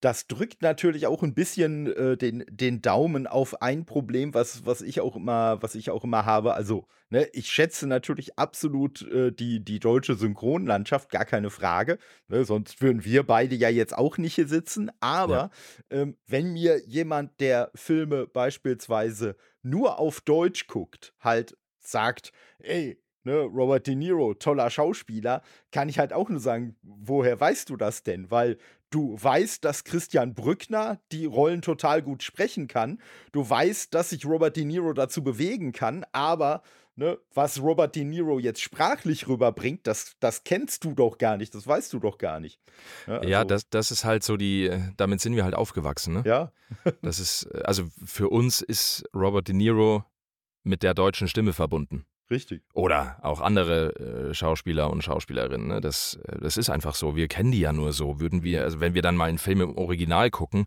das drückt natürlich auch ein bisschen äh, den, den Daumen auf ein Problem, was, was ich auch immer, was ich auch immer habe. Also, ne, ich schätze natürlich absolut äh, die, die deutsche Synchronlandschaft, gar keine Frage. Ne, sonst würden wir beide ja jetzt auch nicht hier sitzen. Aber ähm, wenn mir jemand, der Filme beispielsweise nur auf Deutsch guckt, halt sagt, ey, ne, Robert De Niro, toller Schauspieler, kann ich halt auch nur sagen, woher weißt du das denn? Weil Du weißt, dass Christian Brückner die Rollen total gut sprechen kann. Du weißt, dass sich Robert De Niro dazu bewegen kann, aber ne, was Robert De Niro jetzt sprachlich rüberbringt, das, das kennst du doch gar nicht, das weißt du doch gar nicht. Ja, also, ja das, das ist halt so die, damit sind wir halt aufgewachsen. Ne? Ja. das ist, also für uns ist Robert De Niro mit der deutschen Stimme verbunden. Richtig. Oder auch andere äh, Schauspieler und Schauspielerinnen. Ne? Das, äh, das ist einfach so. Wir kennen die ja nur so. Würden wir, also wenn wir dann mal einen Film im Original gucken,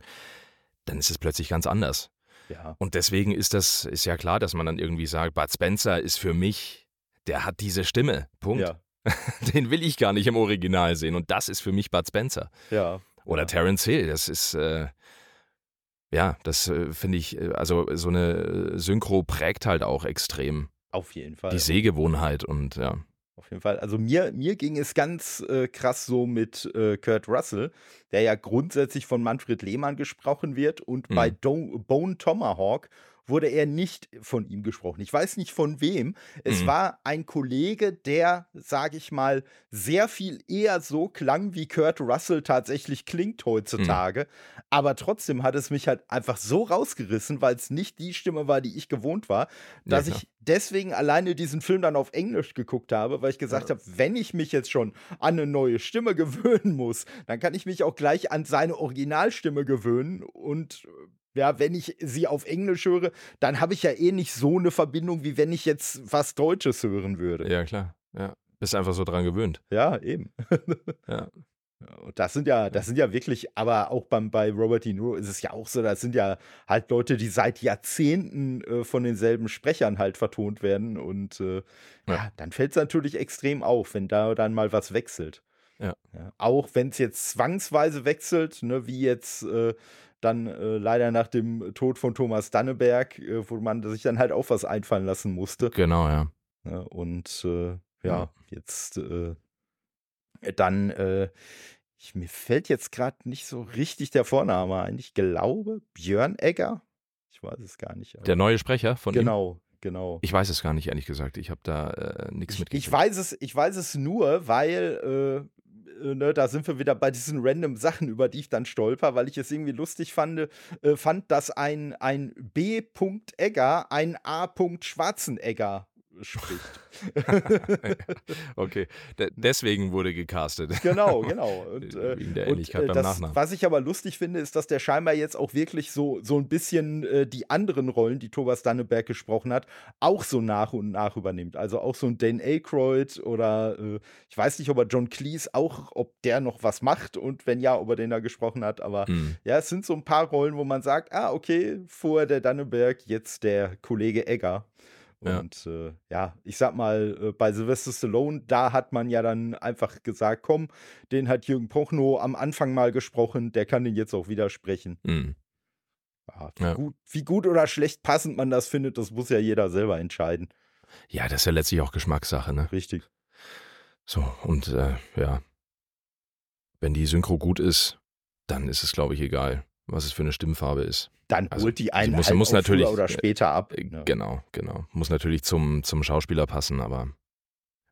dann ist es plötzlich ganz anders. Ja. Und deswegen ist das, ist ja klar, dass man dann irgendwie sagt, Bud Spencer ist für mich, der hat diese Stimme. Punkt. Ja. Den will ich gar nicht im Original sehen. Und das ist für mich Bud Spencer. Ja. Oder ja. Terence Hill, das ist, äh, ja, das äh, finde ich, äh, also so eine Synchro prägt halt auch extrem. Auf jeden Fall. Die Sehgewohnheit und ja. Auf jeden Fall. Also mir, mir ging es ganz äh, krass so mit äh, Kurt Russell, der ja grundsätzlich von Manfred Lehmann gesprochen wird und mhm. bei Do Bone Tomahawk wurde er nicht von ihm gesprochen. Ich weiß nicht von wem. Es mhm. war ein Kollege, der, sage ich mal, sehr viel eher so klang, wie Kurt Russell tatsächlich klingt heutzutage. Mhm. Aber trotzdem hat es mich halt einfach so rausgerissen, weil es nicht die Stimme war, die ich gewohnt war, dass ja, ich deswegen alleine diesen Film dann auf Englisch geguckt habe, weil ich gesagt ja. habe, wenn ich mich jetzt schon an eine neue Stimme gewöhnen muss, dann kann ich mich auch gleich an seine Originalstimme gewöhnen und ja, wenn ich sie auf Englisch höre, dann habe ich ja eh nicht so eine Verbindung, wie wenn ich jetzt was Deutsches hören würde. Ja, klar. Ja. Bist einfach so dran gewöhnt. Ja, eben. ja. Und das sind ja, das sind ja wirklich, aber auch beim, bei Robert De Niro ist es ja auch so, das sind ja halt Leute, die seit Jahrzehnten äh, von denselben Sprechern halt vertont werden. Und äh, ja. ja. dann fällt es natürlich extrem auf, wenn da dann mal was wechselt. Ja. ja auch wenn es jetzt zwangsweise wechselt, ne, wie jetzt äh, dann äh, leider nach dem Tod von Thomas Danneberg, äh, wo man sich dann halt auch was einfallen lassen musste. Genau, ja. ja und äh, ja, jetzt äh, dann, äh, ich, mir fällt jetzt gerade nicht so richtig der Vorname ein. Ich glaube, Björn Egger. Ich weiß es gar nicht. Der neue Sprecher von genau. ihm? Genau. Ich weiß es gar nicht, ehrlich gesagt. Ich habe da äh, nichts mit. Ich weiß es, ich weiß es nur, weil äh, ne, da sind wir wieder bei diesen random Sachen, über die ich dann stolper, weil ich es irgendwie lustig fand, äh, fand dass ein, ein B. Egger ein A. Schwarzenegger spricht. okay, De deswegen wurde gecastet. Genau, genau. Und, äh, Wegen der Ähnlichkeit und, äh, beim das, Nachnamen. Was ich aber lustig finde, ist, dass der scheinbar jetzt auch wirklich so, so ein bisschen äh, die anderen Rollen, die Thomas Danneberg gesprochen hat, auch so nach und nach übernimmt. Also auch so ein Dane Aykroyd oder äh, ich weiß nicht, ob er John Cleese auch, ob der noch was macht und wenn ja, ob er den da gesprochen hat. Aber mhm. ja, es sind so ein paar Rollen, wo man sagt, ah, okay, vorher der Danneberg, jetzt der Kollege Egger. Und ja, äh, ja ich sag mal, äh, bei Sylvester Stallone, da hat man ja dann einfach gesagt, komm, den hat Jürgen Prochnow am Anfang mal gesprochen, der kann den jetzt auch widersprechen. Mhm. Ja, wie, ja. Gut, wie gut oder schlecht passend man das findet, das muss ja jeder selber entscheiden. Ja, das ist ja letztlich auch Geschmackssache, ne? Richtig. So, und äh, ja, wenn die Synchro gut ist, dann ist es, glaube ich, egal was es für eine Stimmfarbe ist. Dann also, holt die einen muss, halt muss natürlich, oder später ab. Ne? Genau, genau. Muss natürlich zum, zum Schauspieler passen, aber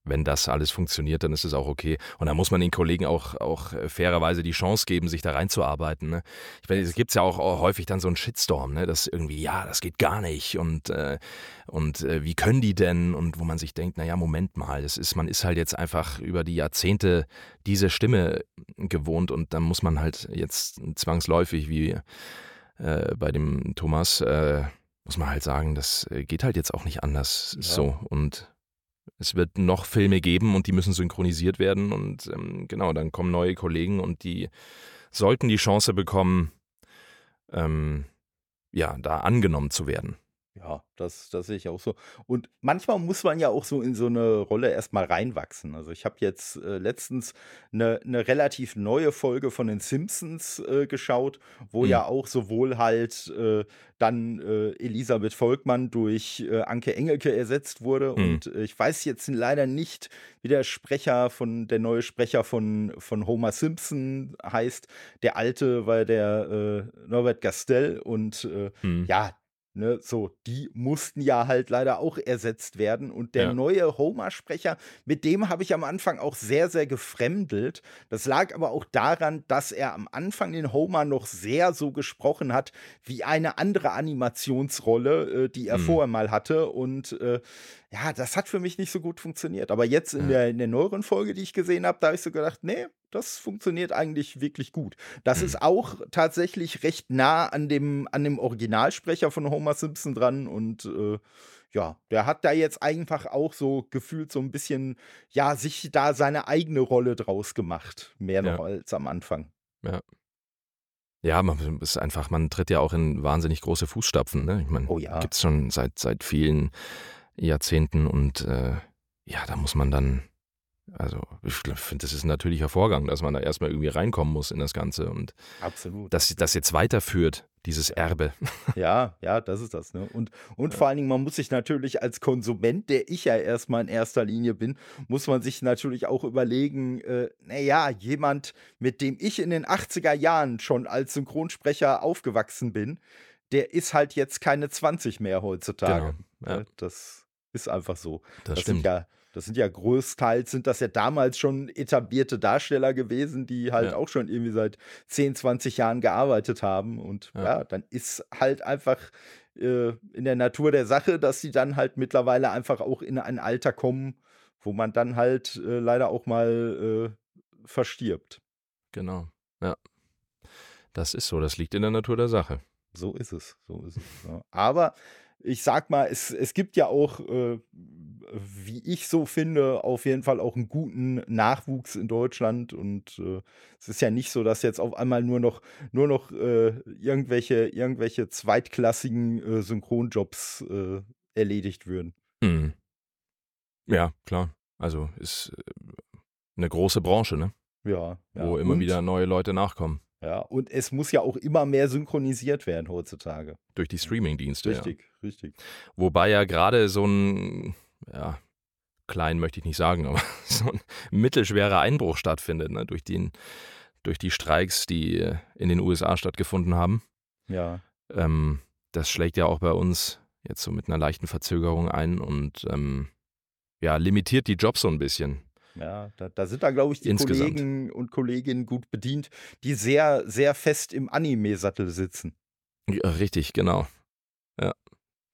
wenn das alles funktioniert, dann ist es auch okay. Und da muss man den Kollegen auch, auch äh, fairerweise die Chance geben, sich da reinzuarbeiten. Ne? Ich meine, es gibt ja auch, auch, häufig dann so einen Shitstorm, ne? dass irgendwie, ja, das geht gar nicht und, äh, und äh, wie können die denn? Und wo man sich denkt, naja, Moment mal, das ist, man ist halt jetzt einfach über die Jahrzehnte diese Stimme gewohnt und dann muss man halt jetzt zwangsläufig, wie äh, bei dem Thomas, äh, muss man halt sagen, das äh, geht halt jetzt auch nicht anders ja. so und es wird noch Filme geben und die müssen synchronisiert werden. Und ähm, genau, dann kommen neue Kollegen und die sollten die Chance bekommen, ähm, ja, da angenommen zu werden. Ja, das, das sehe ich auch so. Und manchmal muss man ja auch so in so eine Rolle erstmal reinwachsen. Also ich habe jetzt äh, letztens eine, eine relativ neue Folge von den Simpsons äh, geschaut, wo mhm. ja auch sowohl halt äh, dann äh, Elisabeth Volkmann durch äh, Anke Engelke ersetzt wurde. Mhm. Und äh, ich weiß jetzt leider nicht, wie der Sprecher von, der neue Sprecher von, von Homer Simpson heißt. Der alte war der Norbert Gastel und mhm. ja, Ne, so, die mussten ja halt leider auch ersetzt werden. Und der Ja. neue Homer-Sprecher, mit dem habe ich am Anfang auch sehr, sehr gefremdelt. Das lag aber auch daran, dass er am Anfang den Homer noch sehr so gesprochen hat, wie eine andere Animationsrolle, äh, die er Mhm. vorher mal hatte. Und äh, ja, das hat für mich nicht so gut funktioniert. Aber jetzt in, Ja. der, in der neueren Folge, die ich gesehen habe, da habe ich so gedacht, nee, das funktioniert eigentlich wirklich gut. Das Mhm. ist auch tatsächlich recht nah an dem, an dem Originalsprecher von Homer Simpson dran und äh, ja, der hat da jetzt einfach auch so gefühlt so ein bisschen, ja, sich da seine eigene Rolle draus gemacht. Mehr noch Ja. als am Anfang. Ja, man ist einfach, man tritt ja auch in wahnsinnig große Fußstapfen. Ne? Ich meine, Oh ja. gibt es schon seit, seit vielen Jahrzehnten und äh, ja, da muss man dann, also ich finde, das ist ein natürlicher Vorgang, dass man da erstmal irgendwie reinkommen muss in das Ganze und Absolut. dass das jetzt weiterführt, dieses Erbe. Ja, ja, das ist das. Ne? Und, und vor allen Dingen, man muss sich natürlich als Konsument, der ich ja erstmal in erster Linie bin, muss man sich natürlich auch überlegen, äh, naja, jemand, mit dem ich in den 80er Jahren schon als Synchronsprecher aufgewachsen bin, der ist halt jetzt keine 20 mehr heutzutage. Genau, ja. Ne? Das ist einfach so. Das, Das stimmt. sind ja, das sind ja größtenteils sind das ja damals schon etablierte Darsteller gewesen, die halt Ja. auch schon irgendwie seit 10, 20 Jahren gearbeitet haben. Und Ja. ja, dann ist halt einfach äh, in der Natur der Sache, dass sie dann halt mittlerweile einfach auch in ein Alter kommen, wo man dann halt äh, leider auch mal äh, verstirbt. Genau. Ja. Das ist so, das liegt in der Natur der Sache. So ist es, so ist es. Ja. Aber ich sag mal, es, es gibt ja auch, äh, wie ich so finde, auf jeden Fall auch einen guten Nachwuchs in Deutschland. Und äh, es ist ja nicht so, dass jetzt auf einmal nur noch, nur noch äh, irgendwelche, irgendwelche zweitklassigen äh, Synchronjobs äh, erledigt würden. Hm. Ja, klar. Also ist äh, eine große Branche, ne? Ja, ja. wo immer und, wieder neue Leute nachkommen. Ja, und es muss ja auch immer mehr synchronisiert werden heutzutage. Durch die Streaming-Dienste. Ja. Richtig, richtig. Wobei ja gerade so ein, ja, klein möchte ich nicht sagen, aber so ein mittelschwerer Einbruch stattfindet, ne? durch, den, durch die Streiks, die in den USA stattgefunden haben. Ja, Ähm, das schlägt ja auch bei uns jetzt so mit einer leichten Verzögerung ein und ähm, ja, limitiert die Jobs so ein bisschen. Ja, da, da sind da, glaube ich, die Insgesamt. Kollegen und Kolleginnen gut bedient, die sehr, sehr fest im Anime-Sattel sitzen. Ja, richtig, genau. Ja,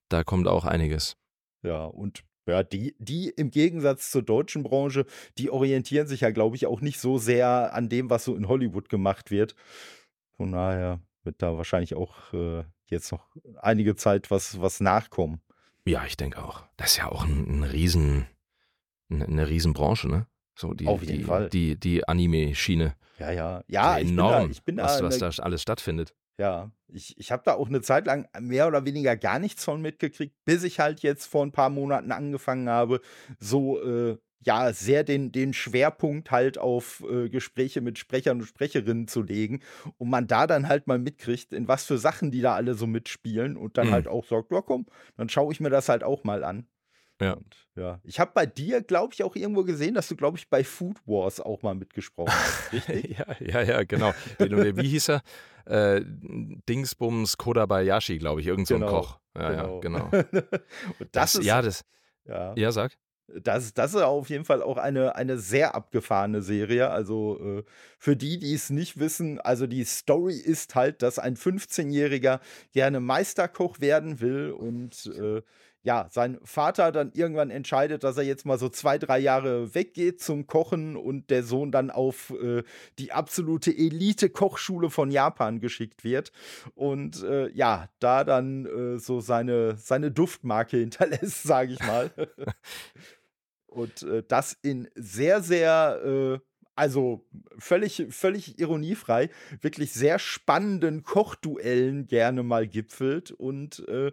da kommt auch einiges. Ja, und ja, die, die im Gegensatz zur deutschen Branche, die orientieren sich ja, glaube ich, auch nicht so sehr an dem, was so in Hollywood gemacht wird. Von daher wird da wahrscheinlich auch äh, jetzt noch einige Zeit was, was nachkommen. Ja, ich denke auch. Das ist ja auch ein, ein Riesen, eine, eine Riesenbranche, ne? So die, Auf jeden die, Fall. Die, die Anime-Schiene. Ja, ja. Ja, ich bin da, enorm, ich bin da, was, was da alles stattfindet. Ja, ich, ich habe da auch eine Zeit lang mehr oder weniger gar nichts von mitgekriegt, bis ich halt jetzt vor ein paar Monaten angefangen habe, so äh, ja sehr den, den Schwerpunkt halt auf äh, Gespräche mit Sprechern und Sprecherinnen zu legen und man da dann halt mal mitkriegt, in was für Sachen die da alle so mitspielen und dann Mhm. halt auch sagt, ja komm, dann schaue ich mir das halt auch mal an. Ja. Und, ja. Ich habe bei dir, glaube ich, auch irgendwo gesehen, dass du, glaube ich, bei Food Wars auch mal mitgesprochen hast, richtig? ja, ja, ja, genau. Den- Wie hieß er? Äh, Dingsbums Kodabayashi, glaube ich, irgend so ein Genau, Koch. Ja, ja, genau. und das, ist, ja, das, ja. ja, sag. Das, das ist auf jeden Fall auch eine, eine sehr abgefahrene Serie. Also äh, für die, die es nicht wissen, also die Story ist halt, dass ein 15-Jähriger gerne Meisterkoch werden will und äh, ja, sein Vater dann irgendwann entscheidet, dass er jetzt mal so zwei, drei Jahre weggeht zum Kochen und der Sohn dann auf äh, die absolute Elite-Kochschule von Japan geschickt wird und äh, ja, da dann äh, so seine, seine Duftmarke hinterlässt, sage ich mal. Und äh, das in sehr, sehr, äh, also völlig, völlig ironiefrei, wirklich sehr spannenden Kochduellen gerne mal gipfelt. Und äh,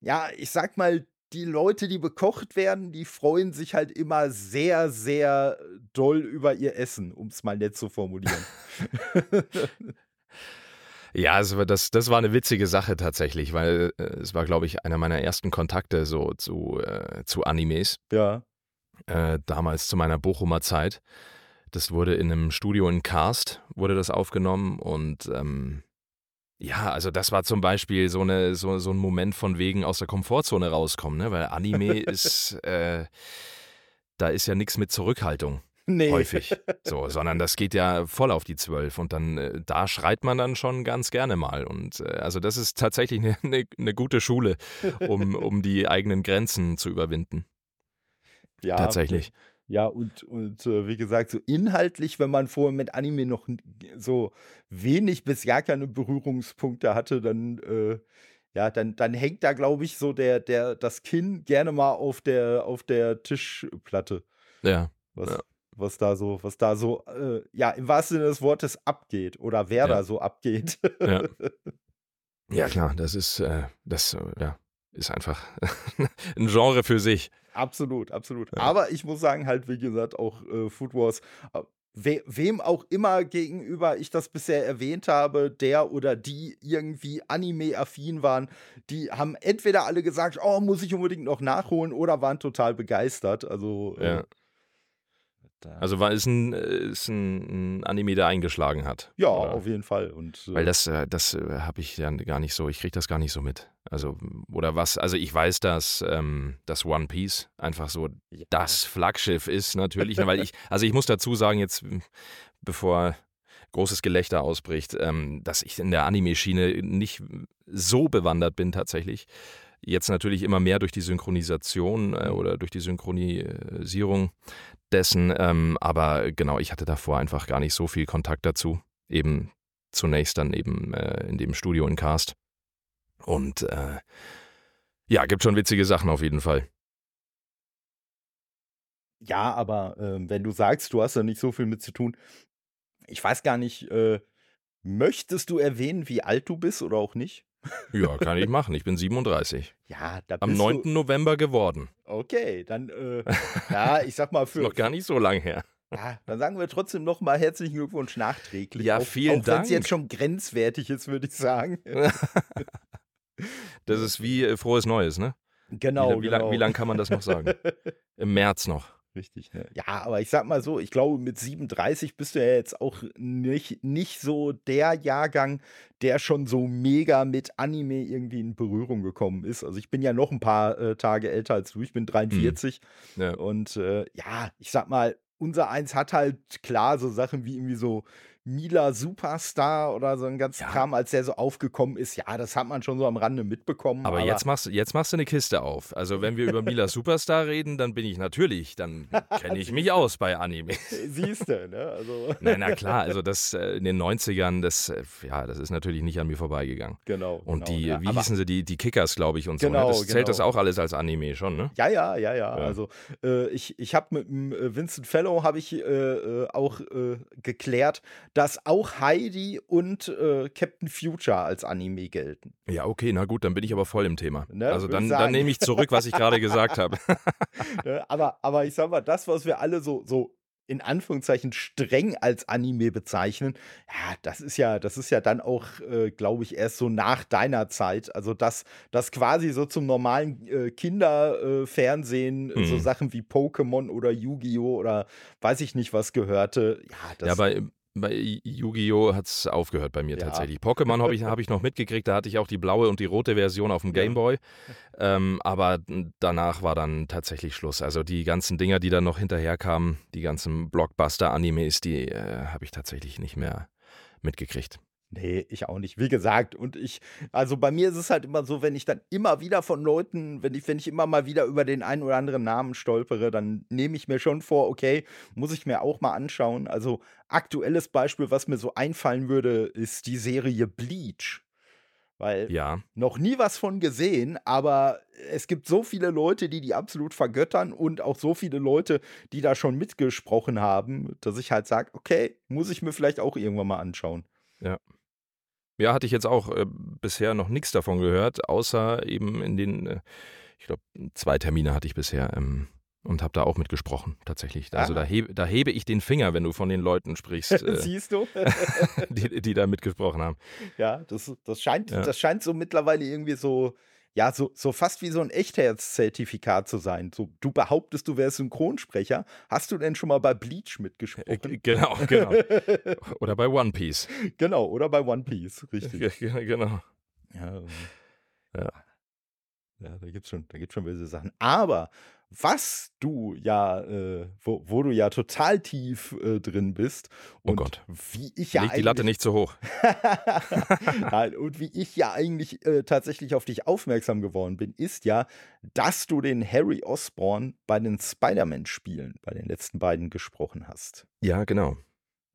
ja, ich sag mal, die Leute, die bekocht werden, die freuen sich halt immer sehr, sehr doll über ihr Essen, um es mal nett zu formulieren. Ja, also das, das war eine witzige Sache tatsächlich, weil äh, es war, glaube ich, einer meiner ersten Kontakte so zu, äh, zu Animes. ja. äh, damals zu meiner Bochumer Zeit. Das wurde in einem Studio in Karst, wurde das aufgenommen und ähm, Ja, also das war zum Beispiel so, eine, so, so ein Moment von wegen aus der Komfortzone rauskommen, ne? weil Anime ist, äh, da ist ja nichts mit Zurückhaltung. Nee. Häufig. So, sondern das geht ja voll auf die Zwölf und dann, äh, da schreit man dann schon ganz gerne mal. Und äh, also das ist tatsächlich eine, eine, eine gute Schule, um, um die eigenen Grenzen zu überwinden. Ja. Tatsächlich. Ja, und, und äh, wie gesagt, so inhaltlich, wenn man vorher mit Anime noch so wenig bis gar keine Berührungspunkte hatte, dann, äh, ja, dann, dann hängt da, glaube ich, so der, der, das Kinn gerne mal auf der, auf der Tischplatte. Ja. Was, ja. was da so, was da so, äh, ja, im wahrsten Sinne des Wortes abgeht oder wer ja. da so abgeht. Ja. ja, klar, das ist, äh, das, äh, ja, ist einfach ein Genre für sich. Absolut, absolut. Ja. Aber ich muss sagen, halt, wie gesagt, auch äh, Food Wars, äh, we wem auch immer gegenüber ich das bisher erwähnt habe, der oder die irgendwie Anime-affin waren, die haben entweder alle gesagt, oh, muss ich unbedingt noch nachholen, oder waren total begeistert. Also, äh, ja. Also war ist ein, ist ein, Anime, der eingeschlagen hat. Ja, oder? auf jeden Fall. Und, äh Weil das, äh, das habe ich ja gar nicht so, ich kriege das gar nicht so mit. Also, oder was, also ich weiß, dass ähm, das One Piece einfach so ja. das Flaggschiff ist, natürlich. weil ich, also ich muss dazu sagen, jetzt, bevor großes Gelächter ausbricht, ähm, dass ich in der Anime-Schiene nicht so bewandert bin tatsächlich. Jetzt natürlich immer mehr durch die Synchronisation äh, mhm. oder durch die Synchronisierung dessen. Ähm, aber genau, ich hatte davor einfach gar nicht so viel Kontakt dazu. Eben zunächst dann eben äh, in dem Studio in Cast. Und äh, ja, gibt schon witzige Sachen auf jeden Fall. Ja, aber äh, wenn du sagst, du hast da nicht so viel mit zu tun, ich weiß gar nicht, äh, möchtest du erwähnen, wie alt du bist oder auch nicht? Ja, kann ich machen. Ich bin 37. Ja, da Am 9. Du... November geworden. Okay, dann, äh, ja, ich sag mal für. noch gar nicht so lang her. Ja, dann sagen wir trotzdem nochmal herzlichen Glückwunsch nachträglich. Ja, vielen auch, Dank. Wenn es jetzt schon grenzwertig ist, würde ich sagen. das ist wie äh, frohes Neues, ne? Genau. Wie, wie genau. lange lang kann man das noch sagen? Im März noch. Richtig, ne? Ja, aber ich sag mal so, ich glaube, mit 37 bist du ja jetzt auch nicht, nicht so der Jahrgang, der schon so mega mit Anime irgendwie in Berührung gekommen ist. Also ich bin ja noch ein paar äh, Tage älter als du, ich bin 43. Mhm. Ja. Und äh, ja, ich sag mal, unser Eins hat halt klar so Sachen wie irgendwie so Mila Superstar oder so ein ganz ja. Kram, als der so aufgekommen ist. Ja, das hat man schon so am Rande mitbekommen. Aber, aber, jetzt, machst, jetzt machst du eine Kiste auf. Also, wenn wir über Mila Superstar reden, dann bin ich natürlich, dann kenne ich mich aus bei Anime. Siehst du, ne? Also. Nein, na klar, also das äh, in den 90ern, das, äh, ja, das ist natürlich nicht an mir vorbeigegangen. Genau. Und genau, die, ja, wie hießen sie, die, die Kickers, glaube ich, und so. Genau, ne? Das genau. zählt das auch alles als Anime schon, ne? Ja, ja, ja, ja. ja. Also, äh, ich, ich habe mit dem Vincent Fellow habe ich äh, äh auch äh, geklärt, dass auch Heidi und äh, Captain Future als Anime gelten. Ja, okay, na gut, dann bin ich aber voll im Thema. Ne, also dann, dann nehme ich zurück, was ich gerade gesagt habe. Ne, aber, aber ich sag mal, das, was wir alle so, so in Anführungszeichen streng als Anime bezeichnen, ja, das ist ja, das ist ja dann auch, äh, glaube ich, erst so nach deiner Zeit. Also das, das quasi so zum normalen äh, Kinderfernsehen äh, mhm. so Sachen wie Pokémon oder Yu-Gi-Oh! oder weiß ich nicht was gehörte. Ja, das, ja bei, bei Yu-Gi-Oh! hat es aufgehört bei mir ja. tatsächlich. Pokémon habe ich, hab ich noch mitgekriegt, da hatte ich auch die blaue und die rote Version auf dem ja. Gameboy. Ähm, aber danach war dann tatsächlich Schluss. Also die ganzen Dinger, die dann noch hinterher kamen, die ganzen Blockbuster-Animes, die äh, habe ich tatsächlich nicht mehr mitgekriegt. Nee, ich auch nicht. Wie gesagt, und ich, also bei mir ist es halt immer so, wenn ich dann immer wieder von Leuten, wenn ich, wenn ich immer mal wieder über den einen oder anderen Namen stolpere, dann nehme ich mir schon vor, okay, muss ich mir auch mal anschauen. Also aktuelles Beispiel, was mir so einfallen würde, ist die Serie Bleach. Weil ja. noch nie was von gesehen, aber es gibt so viele Leute, die die absolut vergöttern und auch so viele Leute, die da schon mitgesprochen haben, dass ich halt sage, okay, muss ich mir vielleicht auch irgendwann mal anschauen. Ja. Ja, hatte ich jetzt auch äh, bisher noch nichts davon gehört, außer eben in den, äh, ich glaube, zwei Termine hatte ich bisher ähm, und habe da auch mitgesprochen, tatsächlich. Also da hebe, da hebe ich den Finger, wenn du von den Leuten sprichst. Äh, Siehst du? die, die da mitgesprochen haben. Ja, das, das, scheint, ja. das scheint so mittlerweile irgendwie so ja, so, so fast wie so ein Echtheitszertifikat zu sein. So, du behauptest, du wärst Synchronsprecher. Hast du denn schon mal bei Bleach mitgesprochen? Äh, genau, genau. oder bei One Piece. Genau, oder bei One Piece, richtig. genau. Ja, ähm, ja. Ja, da gibt's schon, da gibt's schon böse Sachen. Aber was du ja, äh, wo, wo, du ja total tief äh, drin bist. Oh und oh Gott. Wie ich ja Leg die Latte nicht so hoch. Nein, und wie ich ja eigentlich äh, tatsächlich auf dich aufmerksam geworden bin, ist ja, dass du den Harry Osborn bei den Spider-Man-Spielen, bei den letzten beiden gesprochen hast. Ja, genau.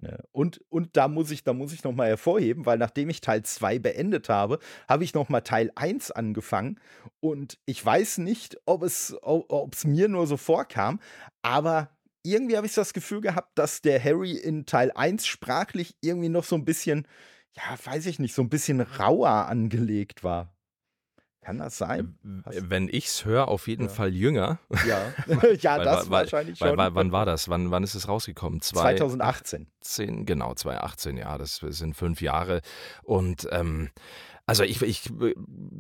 Ne? Und, und da muss ich, da muss ich nochmal hervorheben, weil nachdem ich Teil 2 beendet habe, habe ich nochmal Teil 1 angefangen. Und ich weiß nicht, ob es, ob es mir nur so vorkam, aber irgendwie habe ich das Gefühl gehabt, dass der Harry in Teil 1 sprachlich irgendwie noch so ein bisschen, ja, weiß ich nicht, so ein bisschen rauer angelegt war. Kann das sein? Hast Wenn ich es höre, auf jeden ja. Fall jünger. Ja, ja weil, das weil, wahrscheinlich schon. Weil, wann war das? Wann, wann ist es rausgekommen? Zwei, 2018. 10, genau, 2018, ja, das sind fünf Jahre. Und ähm, also ich, ich äh,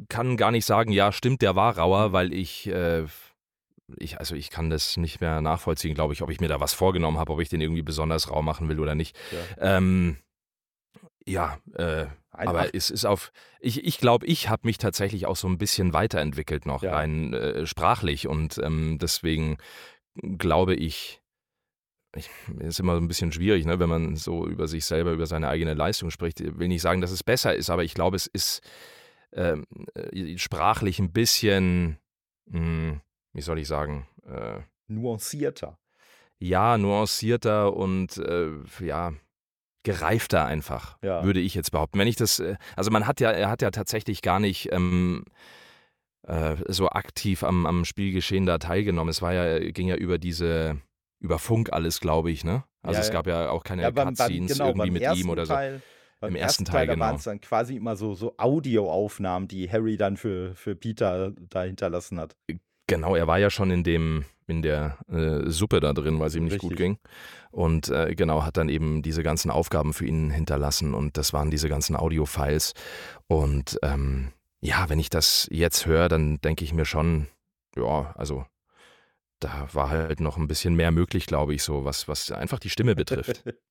kann gar nicht sagen, ja, stimmt, der war rauer, weil ich. Äh, ich, also ich kann das nicht mehr nachvollziehen, glaube ich, ob ich mir da was vorgenommen habe, ob ich den irgendwie besonders rau machen will oder nicht. Ja, ähm, ja äh, aber es ist auf, ich, ich glaube, ich habe mich tatsächlich auch so ein bisschen weiterentwickelt noch, ja. rein äh, sprachlich. Und ähm, deswegen glaube ich, ich, ist immer so ein bisschen schwierig, ne, wenn man so über sich selber, über seine eigene Leistung spricht. Ich will nicht sagen, dass es besser ist, aber ich glaube, es ist ähm, äh, sprachlich ein bisschen, mh, hm, wie soll ich sagen, äh, nuancierter. Ja, nuancierter und äh, ja, gereifter einfach, ja. würde ich jetzt behaupten. Wenn ich das, äh, also man hat ja, er hat ja tatsächlich gar nicht ähm, äh, so aktiv am, am Spielgeschehen da teilgenommen. Es war ja, ging ja über diese, über Funk alles, glaube ich, ne? Also ja, es gab ja auch keine ja, beim, Cutscenes genau, irgendwie mit ihm oder so. Teil, Im ersten Teil, Teil genau. waren es dann quasi immer so, so Audioaufnahmen, die Harry dann für, für Peter da hinterlassen hat. Genau, er war ja schon in dem in der äh, Suppe da drin, weil es ihm nicht Richtig. gut ging. Und äh, genau, hat dann eben diese ganzen Aufgaben für ihn hinterlassen und das waren diese ganzen Audio-Files. Und ähm, ja, wenn ich das jetzt höre, dann denke ich mir schon, ja, also da war halt noch ein bisschen mehr möglich, glaube ich, so, was, was einfach die Stimme betrifft.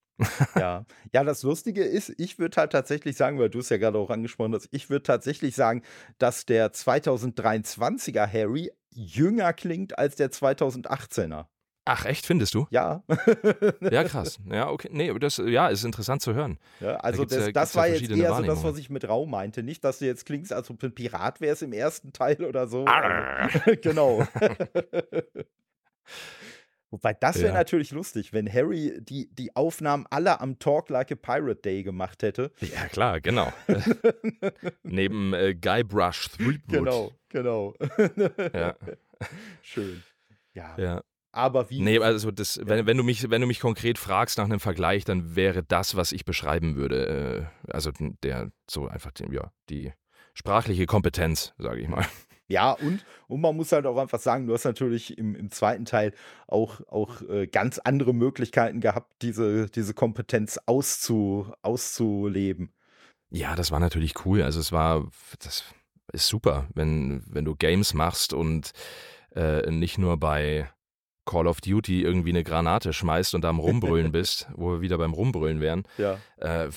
ja. ja, das Lustige ist, ich würde halt tatsächlich sagen, weil du es ja gerade auch angesprochen hast, ich würde tatsächlich sagen, dass der 2023er Harry jünger klingt als der 2018er. Ach, echt, findest du? Ja. ja, krass. Ja, okay. Nee, das ja, ist interessant zu hören. Ja, also da das, das war ja jetzt eher so das, was ich mit Rau meinte. Nicht, dass du jetzt klingst, als ob du ein Pirat wärst im ersten Teil oder so. Also, genau. Wobei das wäre ja. natürlich lustig, wenn Harry die, die Aufnahmen alle am Talk Like a Pirate Day gemacht hätte. Ja, klar, genau. Neben äh, Guybrush Threepwood. Genau, genau. ja. Schön. Ja. ja. Aber wie. Nee, also das, ja. wenn, wenn, du mich, wenn du mich konkret fragst nach einem Vergleich, dann wäre das, was ich beschreiben würde, äh, also der so einfach ja, die sprachliche Kompetenz, sage ich mal. Ja, und, und man muss halt auch einfach sagen, du hast natürlich im, im zweiten Teil auch, auch äh, ganz andere Möglichkeiten gehabt, diese, diese Kompetenz auszu, auszuleben. Ja, das war natürlich cool. Also es war, das ist super, wenn, wenn du Games machst und äh, nicht nur bei Call of Duty irgendwie eine Granate schmeißt und da am Rumbrüllen bist, wo wir wieder beim Rumbrüllen wären. Ja. Äh,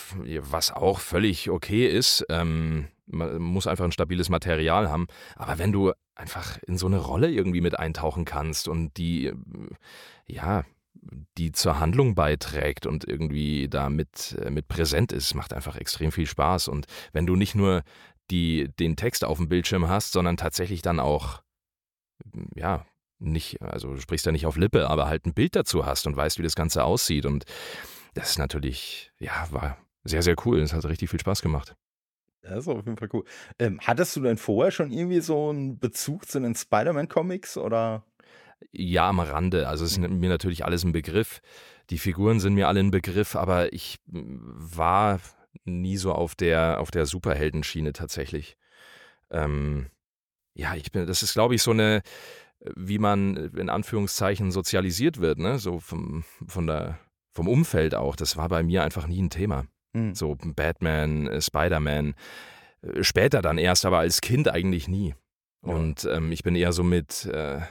was auch völlig okay ist. Ähm, man muss einfach ein stabiles Material haben. Aber wenn du einfach in so eine Rolle irgendwie mit eintauchen kannst und die, ja, die zur Handlung beiträgt und irgendwie da mit, äh, mit präsent ist, macht einfach extrem viel Spaß. Und wenn du nicht nur die, den Text auf dem Bildschirm hast, sondern tatsächlich dann auch, ja, nicht, also du sprichst ja nicht auf Lippe, aber halt ein Bild dazu hast und weißt, wie das Ganze aussieht. Und das ist natürlich, ja, war sehr, sehr cool. Es hat richtig viel Spaß gemacht. Das ist auf jeden Fall cool. Ähm, hattest du denn vorher schon irgendwie so einen Bezug zu den Spider-Man-Comics oder? Ja, am Rande. Also es ist mhm. mir natürlich alles ein Begriff. Die Figuren sind mir alle ein Begriff, aber ich war nie so auf der, auf der Superheldenschiene tatsächlich. Ähm, ja, ich bin, das ist, glaube ich, so eine, wie man in Anführungszeichen sozialisiert wird, ne? So vom, von der, vom Umfeld auch. Das war bei mir einfach nie ein Thema. Mhm. So Batman, äh, Spider-Man. Äh, später dann erst, aber als Kind eigentlich nie. Und ähm, ich bin eher so mit äh,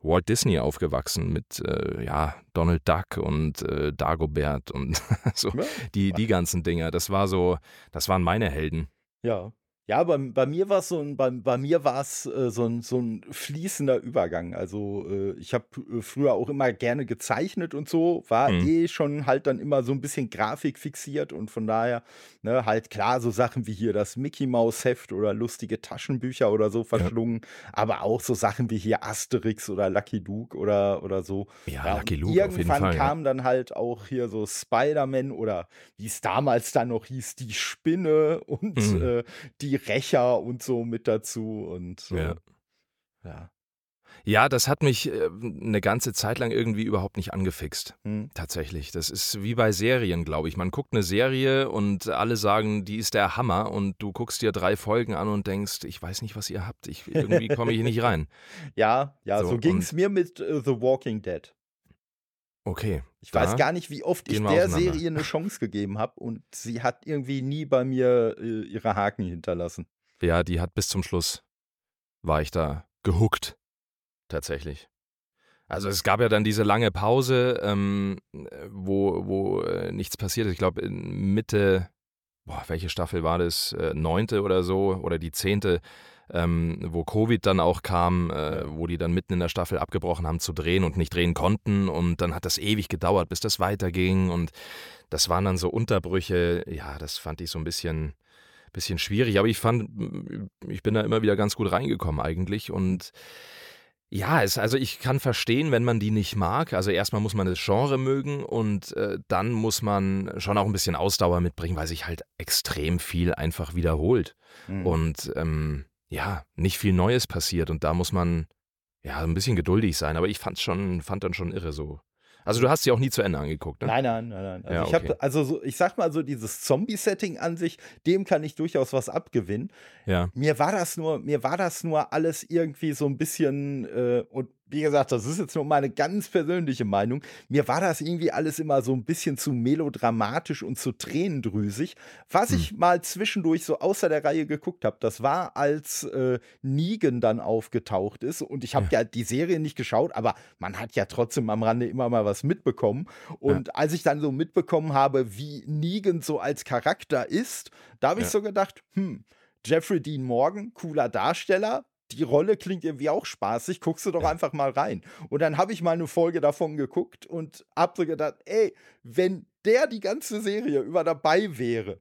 Walt Disney aufgewachsen, mit äh, ja, Donald Duck und äh, Dagobert und so Ja. die, die ganzen Dinger. Das war so, das waren meine Helden. Ja. Ja, bei, bei mir war es so ein, bei, bei mir war es äh, so, ein, so ein fließender Übergang. Also äh, ich habe äh, früher auch immer gerne gezeichnet und so, war Mhm. eh schon halt dann immer so ein bisschen Grafik fixiert und von daher, ne, halt klar, so Sachen wie hier das Mickey Mouse Heft oder lustige Taschenbücher oder so verschlungen, aber auch so Sachen wie hier Asterix oder Lucky Luke oder, oder so. Ja, Ja, Lucky Luke auf jeden irgendwann Fall. Ja. kam dann halt auch hier so Spider-Man oder wie es damals dann noch hieß, die Spinne und Mhm. äh, die Rächer und so mit dazu und Ja. ja. Ja, das hat mich äh, eine ganze Zeit lang irgendwie überhaupt nicht angefixt. Hm. Tatsächlich. Das ist wie bei Serien, glaube ich. Man guckt eine Serie und alle sagen, die ist der Hammer und du guckst dir drei Folgen an und denkst, ich weiß nicht, was ihr habt. Ich, irgendwie komme ich hier nicht rein. Ja, ja, so, So, ging es mir mit äh, The Walking Dead. Okay. Ich weiß gar nicht, wie oft ich der. Serie eine Chance gegeben habe und sie hat irgendwie nie bei mir äh, ihre Haken hinterlassen. Ja, die hat bis zum Schluss, war ich da gehuckt. Tatsächlich. Also es gab ja dann diese lange Pause, ähm, wo, wo äh, nichts passiert ist. Ich glaube, in Mitte, boah, welche Staffel war das? Äh, neunte oder so oder die zehnte, ähm, wo Covid dann auch kam, äh, wo die dann mitten in der Staffel abgebrochen haben zu drehen und nicht drehen konnten. Und dann hat das ewig gedauert, bis das weiterging. Und das waren dann so Unterbrüche. Ja, das fand ich so ein bisschen, bisschen schwierig. Aber ich fand, ich bin da immer wieder ganz gut reingekommen eigentlich. Und ja, es, also ich kann verstehen, wenn man die nicht mag. Also erstmal muss man das Genre mögen und äh, dann muss man schon auch ein bisschen Ausdauer mitbringen, weil sich halt extrem viel einfach wiederholt Hm. und ähm, ja, nicht viel Neues passiert und da muss man ja ein bisschen geduldig sein. Aber ich fand's schon, fand dann schon irre so. Also du hast sie auch nie zu Ende angeguckt, ne? Nein, nein, nein, nein. Also Ja, ich habe, okay. also so, ich sag mal so, dieses Zombie-Setting an sich, dem kann ich durchaus was abgewinnen. Ja, Mir war das nur, mir war das nur alles irgendwie so ein bisschen, äh, und wie gesagt, das ist jetzt nur meine ganz persönliche Meinung. Mir war das irgendwie alles immer so ein bisschen zu melodramatisch und zu tränendrüsig. Was Hm. ich mal zwischendurch so außer der Reihe geguckt habe, das war, als äh, Negan dann aufgetaucht ist. Und ich habe ja. die Serie nicht geschaut, aber man hat ja trotzdem am Rande immer mal was mitbekommen. Und als ich dann so mitbekommen habe, wie Negan so als Charakter ist, da habe ich Ja. so gedacht, hm, Jeffrey Dean Morgan, cooler Darsteller. Die Rolle klingt irgendwie auch spaßig. Guckst du doch Ja. einfach mal rein. Und dann habe ich mal eine Folge davon geguckt und hab so gedacht, ey, wenn der die ganze Serie über dabei wäre,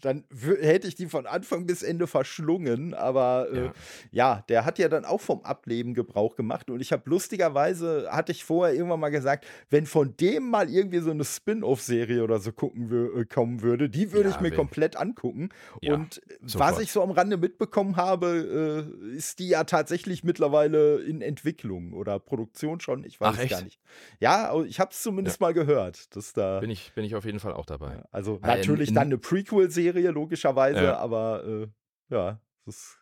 dann hätte ich die von Anfang bis Ende verschlungen. Aber äh, Ja. ja, der hat ja dann auch vom Ableben Gebrauch gemacht. Und ich habe lustigerweise, hatte ich vorher irgendwann mal gesagt, wenn von dem mal irgendwie so eine Spin-off-Serie oder so gucken äh, kommen würde, die würde Ja, ich mir wen- komplett angucken. Ja, Und was sofort. ich so am Rande mitbekommen habe, äh, ist die ja tatsächlich mittlerweile in Entwicklung oder Produktion schon. Ich weiß Ach, es gar nicht. Ja, ich habe es zumindest mal gehört, dass da. bin ich, bin ich auf jeden Fall auch dabei. also natürlich in- dann eine Prequel-Serie, logischerweise, Ja. aber äh, ja, das,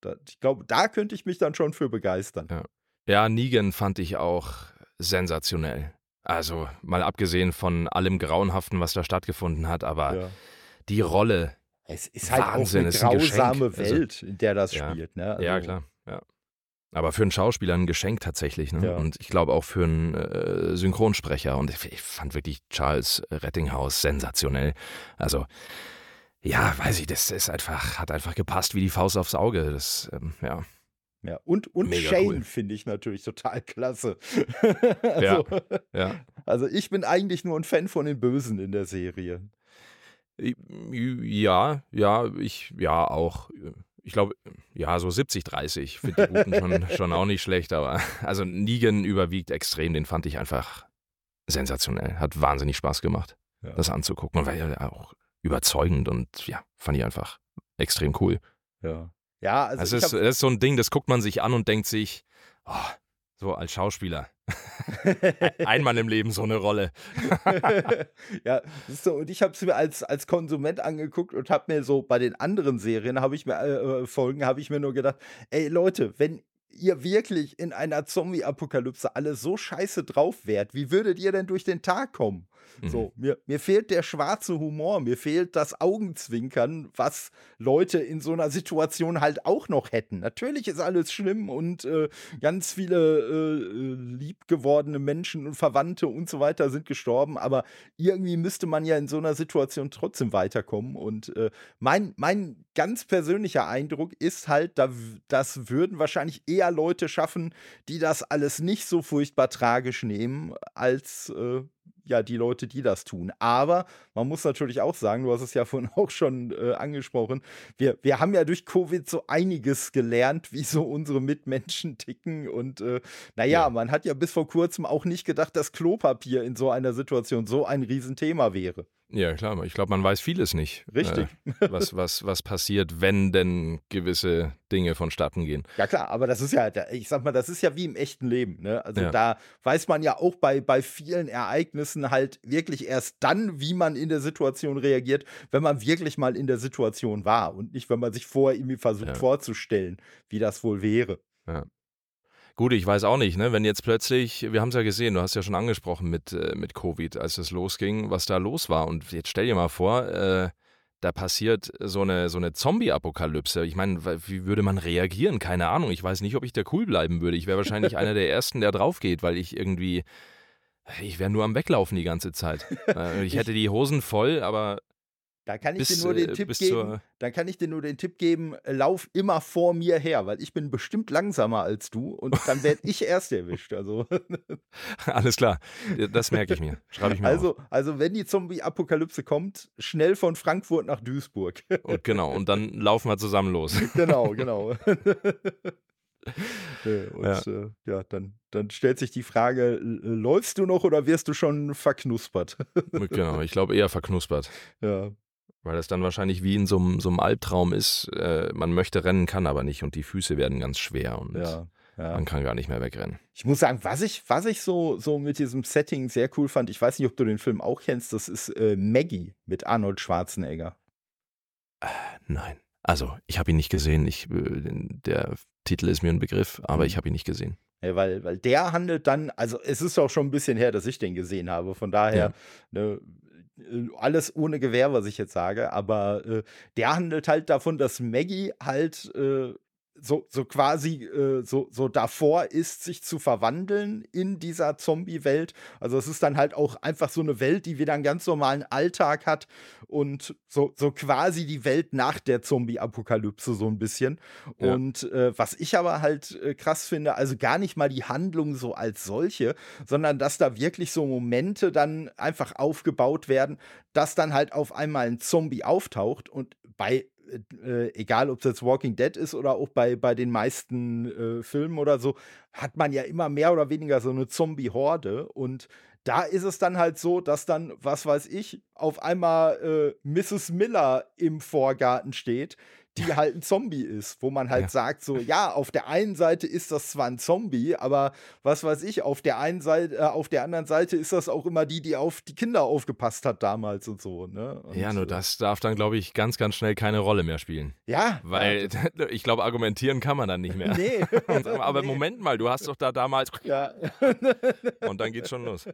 da, ich glaube, da könnte ich mich dann schon für begeistern. Ja. Ja, Negan fand ich auch sensationell. Also mal abgesehen von allem Grauenhaften, was da stattgefunden hat, aber Ja. die Rolle, Es ist halt Wahnsinn, auch eine ist grausame Also, Welt, in der das ja. spielt. Ne? ja Also, klar, ja. Aber für einen Schauspieler ein Geschenk tatsächlich, ne? Ja. Und ich glaube auch für einen äh, Synchronsprecher. Und ich, ich fand wirklich Charles Rettinghaus sensationell. Also, ja, weiß ich, das ist einfach, hat einfach gepasst wie die Faust aufs Auge. Das, ähm, ja. Ja, und, und Mega Shane cool. finde ich natürlich total klasse. Ja. also, ja. also ich bin eigentlich nur ein Fan von den Bösen in der Serie. Ja, ja, ich, ja, auch. Ich glaube, ja, so 70, 30. Finde die Guten schon, schon auch nicht schlecht, aber also Negan überwiegt extrem, den fand ich einfach sensationell. Hat wahnsinnig Spaß gemacht, Ja. das anzugucken. Und war ja auch überzeugend und ja, fand ich einfach extrem cool. Ja, ja also Das ich ist, das ist so ein Ding, das guckt man sich an und denkt sich, oh, so als Schauspieler. Einmal im Leben so eine Rolle. ja, du, und ich habe es mir als, als Konsument angeguckt und habe mir so bei den anderen Serien, habe ich mir äh, äh, Folgen, habe ich mir nur gedacht, ey Leute, wenn ihr wirklich in einer Zombie-Apokalypse alle so scheiße drauf wärt, wie würdet ihr denn durch den Tag kommen? Mhm. So, mir, mir fehlt der schwarze Humor, mir fehlt das Augenzwinkern, was Leute in so einer Situation halt auch noch hätten. Natürlich ist alles schlimm und äh, ganz viele äh, äh liebgewordene Menschen und Verwandte und so weiter sind gestorben, aber irgendwie müsste man ja in so einer Situation trotzdem weiterkommen. Und äh, mein, mein ganz persönlicher Eindruck ist halt, da, das würden wahrscheinlich eher Leute schaffen, die das alles nicht so furchtbar tragisch nehmen, als äh, ja die Leute, die das tun. Aber man muss natürlich auch sagen, du hast es ja vorhin auch schon äh, angesprochen, wir, wir haben ja durch Covid so einiges gelernt, wie so unsere Mitmenschen ticken. Und äh, naja, ja. man hat ja bis vor kurzem auch nicht gedacht, dass Klopapier in so einer Situation so ein Riesenthema wäre. Ja, klar. Ich glaube, man weiß vieles nicht. Richtig. Äh, was, was, was passiert, wenn denn gewisse Dinge vonstatten gehen. Ja, klar, aber das ist ja, ich sag mal, das ist ja wie im echten Leben. Ne? Also ja. da weiß man ja auch bei, bei vielen Ereignissen halt wirklich erst dann, wie man in der Situation reagiert, wenn man wirklich mal in der Situation war und nicht, wenn man sich vorher irgendwie versucht ja. vorzustellen, wie das wohl wäre. Ja. Gut, ich weiß auch nicht, ne? wenn jetzt plötzlich, wir haben es ja gesehen, du hast ja schon angesprochen mit, äh, mit Covid, als es losging, was da los war. Und jetzt stell dir mal vor, äh, da passiert so eine, so eine Zombie-Apokalypse. Ich meine, wie würde man reagieren? Keine Ahnung. Ich weiß nicht, ob ich da cool bleiben würde. Ich wäre wahrscheinlich einer der Ersten, der drauf geht, weil ich irgendwie, ich wäre nur am Weglaufen die ganze Zeit. Äh, ich hätte die Hosen voll, aber da kann ich bis, dir nur den äh, Tipp geben, dann kann ich dir nur den Tipp geben, lauf immer vor mir her, weil ich bin bestimmt langsamer als du und dann werde ich erst erwischt. Also. Alles klar, das merke ich mir. Schreibe ich mir also, auf. also, wenn die Zombie-Apokalypse kommt, schnell von Frankfurt nach Duisburg. Und genau, und dann laufen wir zusammen los. Genau, genau. Und ja, äh, ja dann, dann stellt sich die Frage: Läufst du noch oder wirst du schon verknuspert? genau, ich glaube eher verknuspert. Ja. Weil das dann wahrscheinlich wie in so einem, so einem Albtraum ist, äh, man möchte rennen, kann aber nicht und die Füße werden ganz schwer und ja, ja. man kann gar nicht mehr wegrennen. Ich muss sagen, was ich, was ich so, so mit diesem Setting sehr cool fand, ich weiß nicht, ob du den Film auch kennst, das ist äh, Maggie mit Arnold Schwarzenegger. Äh, nein. Also, ich habe ihn nicht gesehen. Ich, äh, der Titel ist mir ein Begriff, aber mhm. ich habe ihn nicht gesehen. Ja, weil, weil der handelt dann, also es ist auch schon ein bisschen her, dass ich den gesehen habe. Von daher, ne, alles ohne Gewehr, was ich jetzt sage, aber äh, der handelt halt davon, dass Maggie halt äh, so, so quasi äh, so, so davor ist, sich zu verwandeln in dieser Zombie-Welt. Also es ist dann halt auch einfach so eine Welt, die wieder einen ganz normalen Alltag hat und so, so quasi die Welt nach der Zombie-Apokalypse so ein bisschen. Ja. Und äh, was ich aber halt äh, krass finde, also gar nicht mal die Handlung so als solche, sondern dass da wirklich so Momente dann einfach aufgebaut werden, dass dann halt auf einmal ein Zombie auftaucht und bei äh, egal ob es jetzt Walking Dead ist oder auch bei, bei den meisten äh, Filmen oder so, hat man ja immer mehr oder weniger so eine Zombie-Horde. Und da ist es dann halt so, dass dann, was weiß ich, auf einmal äh, Mrs. Miller im Vorgarten steht, die halt ein Zombie ist, wo man halt ja. sagt, so, ja, auf der einen Seite ist das zwar ein Zombie, aber was weiß ich, auf der einen Seite, äh, auf der anderen Seite ist das auch immer die, die auf die Kinder aufgepasst hat damals und so, ne? Und, ja, nur das darf dann, glaube ich, ganz, ganz schnell keine Rolle mehr spielen. Ja. Weil ja. ich glaube, argumentieren kann man dann nicht mehr. Nee. aber nee. Moment mal, du hast doch da damals. Ja. und dann geht's schon los.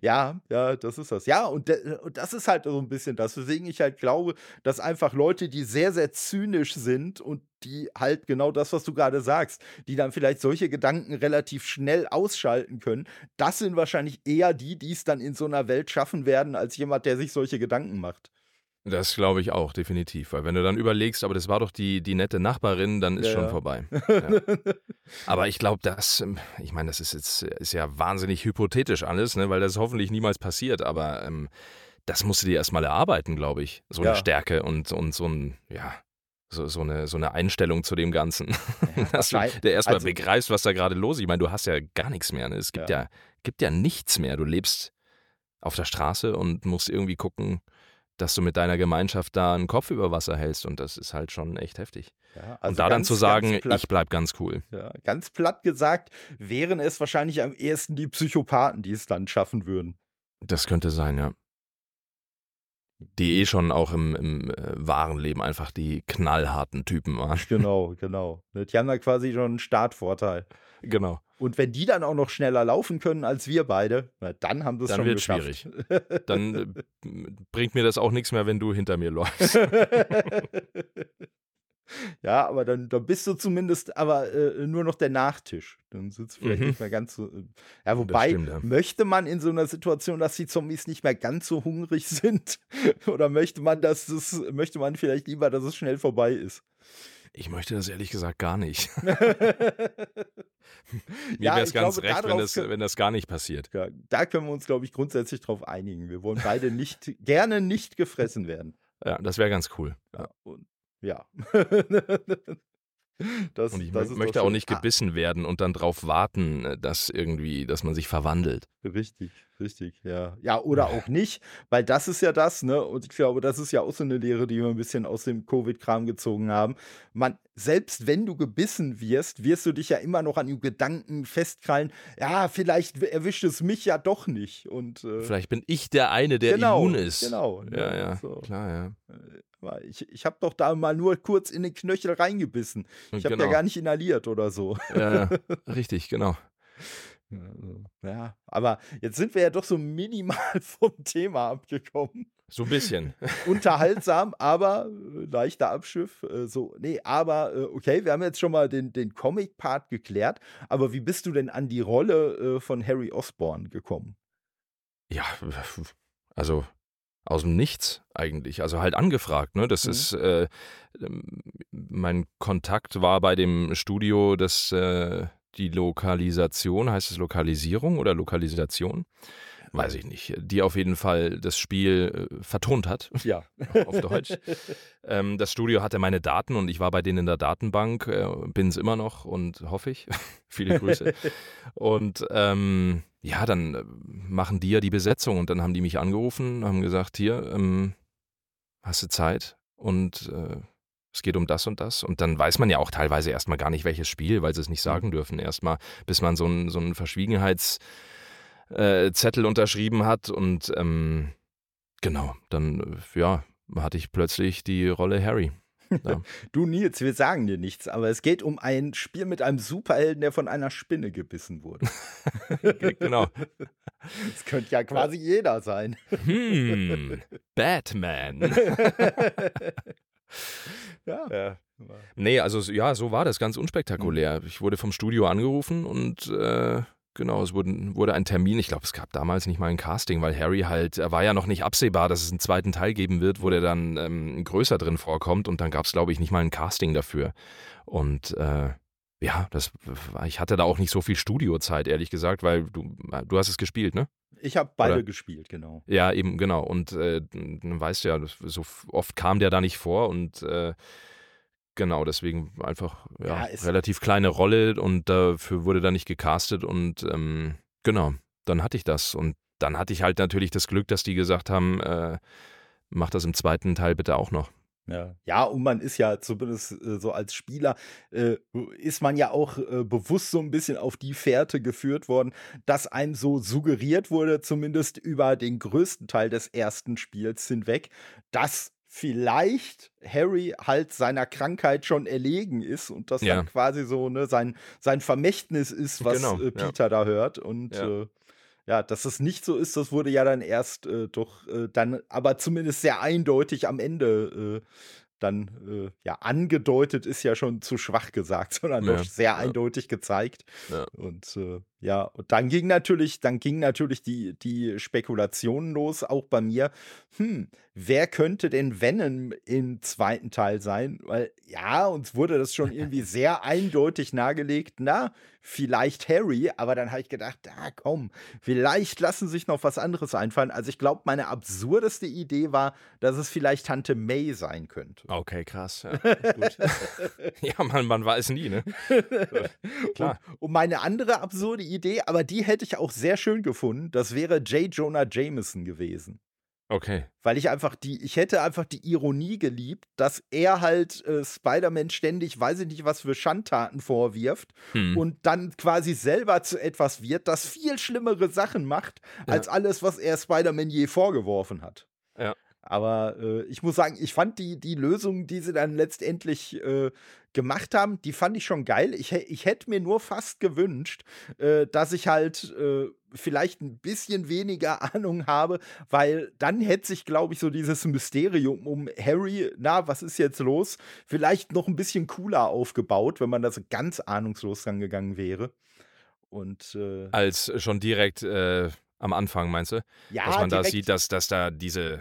Ja, ja, das ist das. Ja, und, und das ist halt so ein bisschen das, weswegen ich halt glaube, dass einfach Leute, die sehr, sehr zynisch sind und die halt genau das, was du gerade sagst, die dann vielleicht solche Gedanken relativ schnell ausschalten können, das sind wahrscheinlich eher die, die es dann in so einer Welt schaffen werden, als jemand, der sich solche Gedanken macht. Das glaube ich auch, definitiv. Weil wenn du dann überlegst, aber das war doch die, die nette Nachbarin, dann ist ja. schon vorbei. Ja. aber ich glaube, das, ähm, ich meine, das ist jetzt ist ja wahnsinnig hypothetisch alles, ne, weil das hoffentlich niemals passiert, aber ähm, das musst du dir erstmal erarbeiten, glaube ich. So ja. eine Stärke und, und so ein, ja, so, so, eine, so eine Einstellung zu dem Ganzen. Ja, Dass du der erstmal also, begreifst, was da gerade los ist. Ich meine, du hast ja gar nichts mehr. Ne? Es gibt ja. ja, gibt ja nichts mehr. Du lebst auf der Straße und musst irgendwie gucken, dass du mit deiner Gemeinschaft da einen Kopf über Wasser hältst und das ist halt schon echt heftig. Ja, also und da ganz, dann zu sagen, platt, ich bleib ganz cool. Ja, ganz platt gesagt, wären es wahrscheinlich am ehesten die Psychopathen, die es dann schaffen würden. Das könnte sein, ja. Die eh schon auch im, im äh, wahren Leben einfach die knallharten Typen waren. Genau, genau. Die haben da quasi schon einen Startvorteil. Genau. Und wenn die dann auch noch schneller laufen können als wir beide, na, dann haben sie es Dann schon wird geschafft. schwierig. Dann äh, bringt mir das auch nichts mehr, wenn du hinter mir läufst. ja, aber dann, dann bist du zumindest aber äh, nur noch der Nachtisch. Dann sitzt vielleicht Mhm. nicht mehr ganz so. Äh, ja, wobei, stimmt, ja. möchte man in so einer Situation, dass die Zombies nicht mehr ganz so hungrig sind? Oder möchte man, dass es, möchte man vielleicht lieber, dass es schnell vorbei ist? Ich möchte das ehrlich gesagt gar nicht. Mir Ja, wäre es ganz glaube, recht, wenn das, wenn das gar nicht passiert. Ja, da können wir uns, glaube ich, grundsätzlich drauf einigen. Wir wollen beide nicht, gerne nicht gefressen werden. Ja, das wäre ganz cool. Ja. Und, ja. Das, Und ich das möchte auch schön. nicht gebissen werden und dann drauf warten, äh, dass irgendwie, dass man sich verwandelt. Ah, richtig, richtig, ja. Ja, oder auch nicht, weil das ist ja das, ne? Und ich glaube, das ist ja auch so eine Lehre, die wir ein bisschen aus dem Covid-Kram gezogen haben. Man, selbst wenn du gebissen wirst, wirst du dich ja immer noch an dem Gedanken festkrallen, ja, vielleicht erwischt es mich ja doch nicht. Und äh, Vielleicht bin ich der eine, der Genau, immun ist. genau, Ja, ne, ja, so. klar, ja. Ich, ich habe doch da mal nur kurz in den Knöchel reingebissen. Ich habe genau. ja gar nicht inhaliert oder so. ja, richtig, genau. Ja, aber jetzt sind wir ja doch so minimal vom Thema abgekommen. So ein bisschen. Unterhaltsam, aber äh, leichter Abschiff. Äh, so, nee, aber äh, okay, wir haben jetzt schon mal den, den Comic-Part geklärt. Aber wie bist du denn an die Rolle von Harry Osborn gekommen? Ja, also aus dem Nichts eigentlich. Also halt angefragt, ne? Das Mhm. ist, äh, ähm, mein Kontakt war bei dem Studio, das äh, die Lokalisation, heißt es Lokalisierung oder Lokalisation? Weiß ich nicht. Die auf jeden Fall das Spiel äh, vertont hat, Ja. auf Deutsch. Ähm, das Studio hatte meine Daten und ich war bei denen in der Datenbank, äh, bin es immer noch und hoffe ich. Viele Grüße. Und ähm, ja, dann äh, machen die ja die Besetzung und dann haben die mich angerufen, haben gesagt, hier, ähm, hast du Zeit? Und äh, es geht um das und das. Und dann weiß man ja auch teilweise erstmal gar nicht, welches Spiel, weil sie es nicht sagen dürfen. Erstmal, bis man so einen so einen Verschwiegenheitszettel äh, Zettel unterschrieben hat. Und ähm, genau, dann, äh, ja, hatte ich plötzlich die Rolle Harry. Du Nils, wir sagen dir nichts, aber es geht um ein Spiel mit einem Superhelden, der von einer Spinne gebissen wurde. genau. Das könnte ja quasi jeder sein. Hm, Batman. Ja. Ja. Nee, also ja, so war das, ganz unspektakulär. Ich wurde vom Studio angerufen und äh, genau, es wurde, wurde ein Termin. Ich glaube, es gab damals nicht mal ein Casting, weil Harry halt, er war ja noch nicht absehbar, dass es einen zweiten Teil geben wird, wo der dann ähm, größer drin vorkommt und dann gab es, glaube ich, nicht mal ein Casting dafür. Und äh, ja, das ich hatte da auch nicht so viel Studiozeit, ehrlich gesagt, weil du, du hast es gespielt, ne? Ich habe beide Oder? gespielt, genau. Ja, eben, genau. Und äh, dann weißt du ja, so oft kam der da nicht vor und äh, genau, deswegen einfach ja, Ja, relativ kleine Rolle und dafür wurde da nicht gecastet und ähm, genau, dann hatte ich das. Und dann hatte ich halt natürlich das Glück, dass die gesagt haben, äh, mach das im zweiten Teil bitte auch noch. Ja. ja, und man ist ja zumindest äh, so als Spieler, äh, ist man ja auch äh, bewusst so ein bisschen auf die Fährte geführt worden, dass einem so suggeriert wurde, zumindest über den größten Teil des ersten Spiels hinweg, dass vielleicht Harry halt seiner Krankheit schon erlegen ist und das Ja. dann quasi so ne, sein, sein Vermächtnis ist, was Genau, äh, ja. Peter da hört. Und Ja. äh, ja, dass es nicht so ist, das wurde ja dann erst äh, doch äh, dann, aber zumindest sehr eindeutig am Ende äh, dann äh, ja angedeutet ist ja schon zu schwach gesagt, sondern Ja, doch sehr ja. eindeutig gezeigt. Ja. Und ja, und dann ging natürlich, dann ging natürlich die, die Spekulationen los, auch bei mir. Hm, wer könnte denn Venom im zweiten Teil sein? Weil ja, uns wurde das schon irgendwie sehr eindeutig nahegelegt. Na, vielleicht Harry, aber dann habe ich gedacht, ah, komm, vielleicht lassen sich noch was anderes einfallen. Also ich glaube, meine absurdeste Idee war, dass es vielleicht Tante May sein könnte. Okay, krass. Ja, ja man, man weiß nie, ne? Klar. Und, und meine andere absurde Idee, aber die hätte ich auch sehr schön gefunden, das wäre J. Jonah Jameson gewesen. Okay. Weil ich einfach die, ich hätte einfach die Ironie geliebt, dass er halt äh, Spider-Man ständig, weiß ich nicht, was für Schandtaten vorwirft Hm. und dann quasi selber zu etwas wird, das viel schlimmere Sachen macht, Ja. als alles, was er Spider-Man je vorgeworfen hat. Aber äh, ich muss sagen, ich fand die, die Lösung, die sie dann letztendlich äh, gemacht haben, die fand ich schon geil. Ich, ich hätte mir nur fast gewünscht, äh, dass ich halt äh, vielleicht ein bisschen weniger Ahnung habe, weil dann hätte sich, glaube ich, so dieses Mysterium um Harry, na, was ist jetzt los, vielleicht noch ein bisschen cooler aufgebaut, wenn man da so ganz ahnungslos rangegangen wäre. Und äh, als schon direkt äh, am Anfang, meinst du? Ja, dass man da sieht, dass, dass da diese.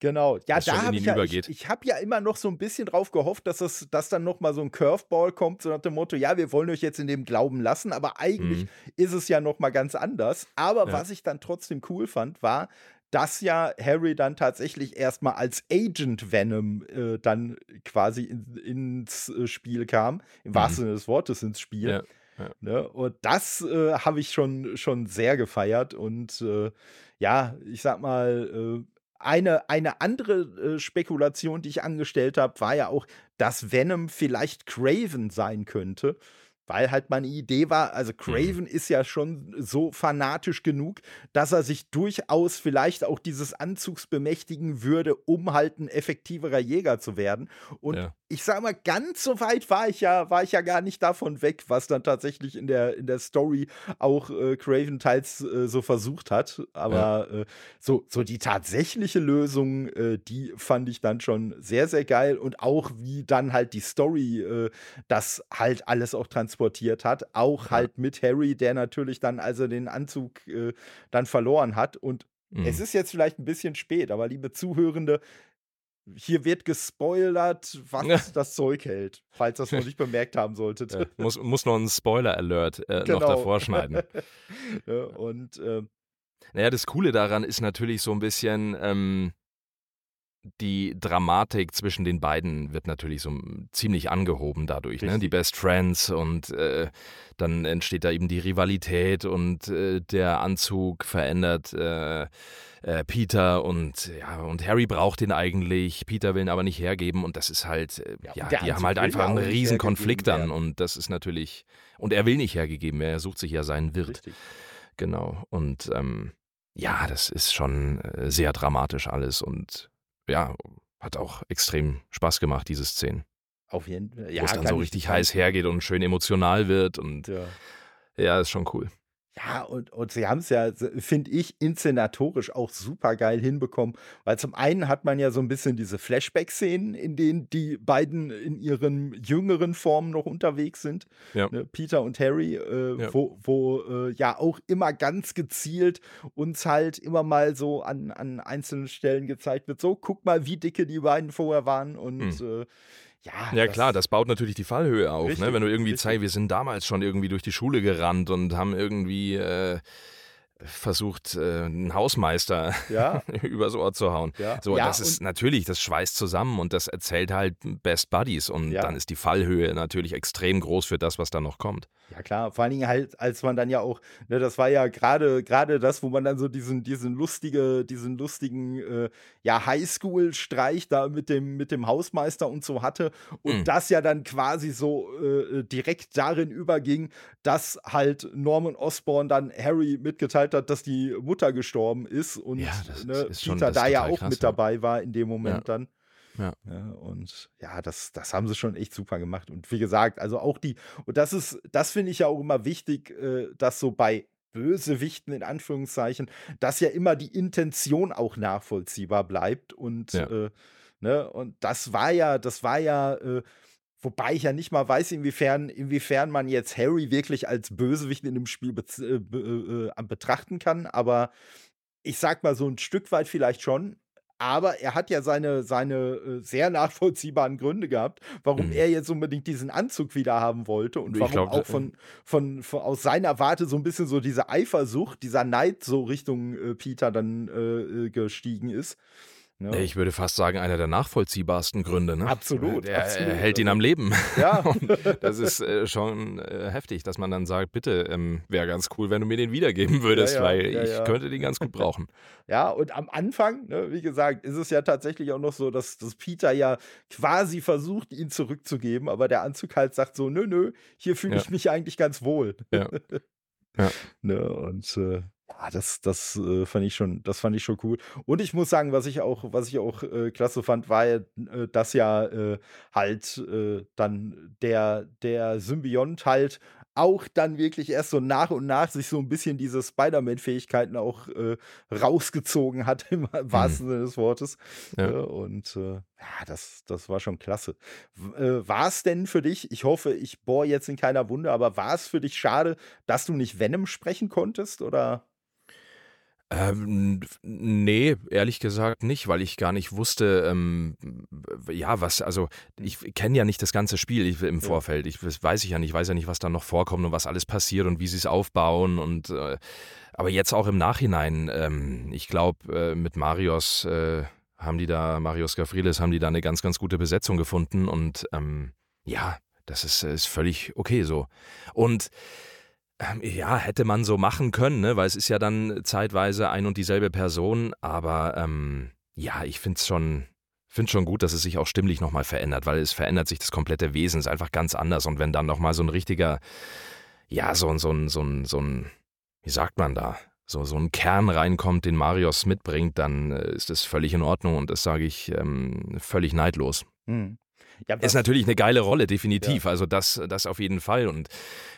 Genau, ja, da habe ich ja, ich, ich habe ja immer noch so ein bisschen drauf gehofft, dass das, dass dann noch mal so ein Curveball kommt, so nach dem Motto, ja, wir wollen euch jetzt in dem Glauben lassen, aber eigentlich mhm. ist es ja noch mal ganz anders. Aber ja. was ich dann trotzdem cool fand, war, dass ja Harry dann tatsächlich erstmal als Agent Venom äh, dann quasi in, ins äh, Spiel kam, im mhm. wahrsten Sinne des Wortes ins Spiel. Ja. Ja. Ne? Und das äh, habe ich schon, schon sehr gefeiert. Und äh, ja, ich sag mal, äh, eine, eine andere äh, Spekulation, die ich angestellt habe, war ja auch, dass Venom vielleicht Craven sein könnte. Weil halt meine Idee war, also mhm. Craven ist ja schon so fanatisch genug, dass er sich durchaus vielleicht auch dieses Anzugs bemächtigen würde, um halt ein effektiverer Jäger zu werden. Und ja ich sag mal, ganz so weit war ich ja, war ich ja gar nicht davon weg, was dann tatsächlich in der, in der Story auch äh, Craven teils äh, so versucht hat. Aber ja. äh, so, so die tatsächliche Lösung, äh, die fand ich dann schon sehr, sehr geil. Und auch wie dann halt die Story äh, das halt alles auch transportiert hat. Auch ja. halt mit Harry, der natürlich dann, also den Anzug äh, dann verloren hat. Und mhm. es ist jetzt vielleicht ein bisschen spät, aber liebe Zuhörende, hier wird gespoilert, was ja. das Zeug hält, falls das noch nicht bemerkt haben solltet. Ja, muss, muss noch ein Spoiler-Alert äh, genau. noch davor schneiden. ja, und äh, naja, das Coole daran ist natürlich so ein bisschen, ähm, die Dramatik zwischen den beiden wird natürlich so ziemlich angehoben dadurch. Ne? Die Best Friends und äh, dann entsteht da eben die Rivalität und äh, der Anzug verändert äh, äh Peter und ja und Harry braucht ihn eigentlich. Peter will ihn aber nicht hergeben und das ist halt äh, ja, ja die haben halt einfach einen riesen Konflikt dann und das ist natürlich und er will nicht hergegeben werden. Er sucht sich ja seinen Wirt. Richtig. Genau und ähm, ja, das ist schon äh, sehr dramatisch alles und ja, hat auch extrem Spaß gemacht, diese Szenen. Auf jeden Fall. Ja, Wo es dann so richtig heiß hergeht und schön emotional wird und ja, ja ist schon cool. Ja, und, und sie haben es ja, finde ich, inszenatorisch auch super geil hinbekommen, weil zum einen hat man ja so ein bisschen diese Flashback-Szenen, in denen die beiden in ihren jüngeren Formen noch unterwegs sind, ja. ne, Peter und Harry, äh, ja. wo, wo äh, ja auch immer ganz gezielt uns halt immer mal so an, an einzelnen Stellen gezeigt wird, so guck mal, wie dicke die beiden vorher waren und mhm. äh, ja, ja klar, das baut natürlich die Fallhöhe auf. Richtig, ne? Wenn du irgendwie zeigst, wir sind damals schon irgendwie durch die Schule gerannt und haben irgendwie äh, versucht, äh, einen Hausmeister ja. übers Ohr zu hauen. Ja. So, ja, das ist natürlich, das schweißt zusammen und das erzählt halt Best Buddies und dann ist die Fallhöhe natürlich extrem groß für das, was da noch kommt. Ja klar, vor allen Dingen halt, als man dann ja auch, ne, das war ja gerade gerade das, wo man dann so diesen diesen lustige diesen lustigen äh, ja Highschool-Streich da mit dem mit dem Hausmeister und so hatte und mhm. das ja dann quasi so äh, direkt darin überging, dass halt Norman Osborn dann Harry mitgeteilt hat, dass die Mutter gestorben ist und ja, ne, Peter da ja auch krass, mit dabei war in dem Moment ja. dann. Ja. ja. Und ja, das, das haben sie schon echt super gemacht. Und wie gesagt, also auch die, und das ist, das finde ich ja auch immer wichtig, äh, dass so bei Bösewichten in Anführungszeichen, dass ja immer die Intention auch nachvollziehbar bleibt. Und, ja. äh, ne, und das war ja, das war ja, äh, Wobei ich ja nicht mal weiß, inwiefern, inwiefern man jetzt Harry wirklich als Bösewicht in dem Spiel be äh, be äh, betrachten kann. Aber ich sag mal so ein Stück weit vielleicht schon. Aber er hat ja seine, seine äh, sehr nachvollziehbaren Gründe gehabt, warum mhm. er jetzt unbedingt diesen Anzug wieder haben wollte und warum glaub, auch von, von, von, aus seiner Warte so ein bisschen so diese Eifersucht, dieser Neid so Richtung äh, Peter dann äh, äh gestiegen ist. Ne? Ich würde fast sagen, einer der nachvollziehbarsten Gründe. Ne? Absolut. Der absolut. hält ihn am Leben. Ja. das ist äh, schon äh, heftig, dass man dann sagt, bitte, ähm, wäre ganz cool, wenn du mir den wiedergeben würdest, ja, ja, weil ja, ich könnte den ganz gut brauchen. Ja, und am Anfang, ne, wie gesagt, ist es ja tatsächlich auch noch so, dass, dass Peter ja quasi versucht, ihn zurückzugeben, aber der Anzug halt sagt so, nö, nö, hier fühle ich mich eigentlich ganz wohl. Ja. ja. Ne, und äh, Ah, das, das äh, fand ich schon, das fand ich schon cool. Und ich muss sagen, was ich auch, was ich auch äh, klasse fand, war ja, äh, dass ja äh, halt äh, dann der, der Symbiont halt auch dann wirklich erst so nach und nach sich so ein bisschen diese Spider-Man-Fähigkeiten auch äh, rausgezogen hat, im wahrsten mhm. Sinne des Wortes. Ja. Äh, und ja, das, das war schon klasse. Äh, war es denn für dich, ich hoffe, ich bohre jetzt in keiner Wunde, aber war es für dich schade, dass du nicht Venom sprechen konntest? Oder? Ähm, nee, ehrlich gesagt nicht, weil ich gar nicht wusste, ähm, ja, was, also ich kenne ja nicht das ganze Spiel ich, im Vorfeld. Ich das weiß ich ja nicht, ich weiß ja nicht, was da noch vorkommt und was alles passiert und wie sie es aufbauen und äh, aber jetzt auch im Nachhinein, ähm, ich glaube, äh, mit Marios äh, haben die da, Marios Gavrilis haben die da eine ganz, ganz gute Besetzung gefunden und ähm, ja, das ist, ist völlig okay so. Und ja, hätte man so machen können, ne? weil es ist ja dann zeitweise ein und dieselbe Person, aber ähm, ja, ich finde es schon, finde schon gut, dass es sich auch stimmlich nochmal verändert, weil es verändert sich das komplette Wesen, ist einfach ganz anders. Und wenn dann nochmal so ein richtiger, ja, so, so, so, so, so ein, wie sagt man da, so, so ein Kern reinkommt, den Marius mitbringt, dann äh, ist das völlig in Ordnung und das sage ich ähm, völlig neidlos. Hm. Ja, ist natürlich eine geile Rolle, definitiv. Ja. Also das, das auf jeden Fall. Und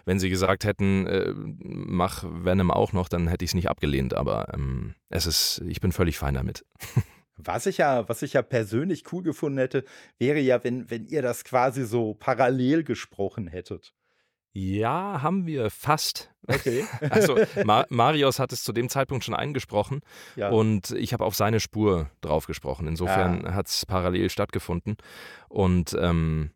wenn sie gesagt hätten, äh, mach Venom auch noch, dann hätte ich es nicht abgelehnt. Aber ähm, es ist, ich bin völlig fein damit. Was ich ja, was ich ja persönlich cool gefunden hätte, wäre ja, wenn, wenn ihr das quasi so parallel gesprochen hättet. Ja, haben wir fast. Okay. also Ma Marius hat es zu dem Zeitpunkt schon eingesprochen ja. und ich habe auf seine Spur drauf gesprochen. Insofern ja. hat es parallel stattgefunden. Und ähm,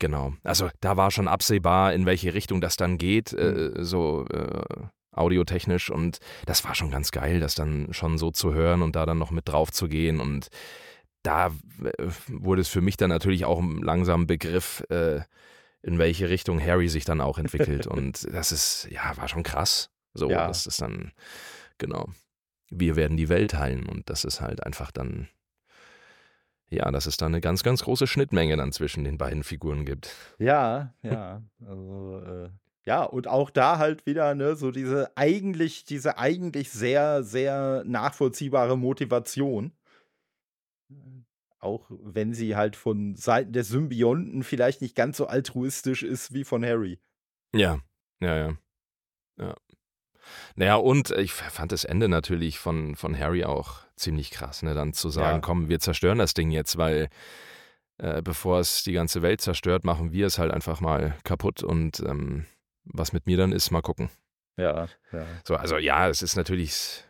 genau, also da war schon absehbar, in welche Richtung das dann geht, äh, mhm. äh, so äh, audiotechnisch. Und das war schon ganz geil, das dann schon so zu hören und da dann noch mit drauf zu gehen. Und da äh, wurde es für mich dann natürlich auch langsam Begriff, äh, in welche Richtung Harry sich dann auch entwickelt. Und das ist, ja, war schon krass. So, ja. das ist dann, genau. Wir werden die Welt heilen. Und das ist halt einfach dann, ja, dass es da eine ganz, ganz große Schnittmenge dann zwischen den beiden Figuren gibt. Ja, ja. Also, äh, ja, und auch da halt wieder, ne, so diese eigentlich, diese eigentlich sehr, sehr nachvollziehbare Motivation auch wenn sie halt von Seiten der Symbionten vielleicht nicht ganz so altruistisch ist wie von Harry. Ja, ja, ja. Ja. Naja, und ich fand das Ende natürlich von, von Harry auch ziemlich krass, ne? Dann zu sagen, ja. komm, wir zerstören das Ding jetzt, weil äh, bevor es die ganze Welt zerstört, machen wir es halt einfach mal kaputt und ähm, was mit mir dann ist, mal gucken. Ja, ja. So, also ja, es ist natürlich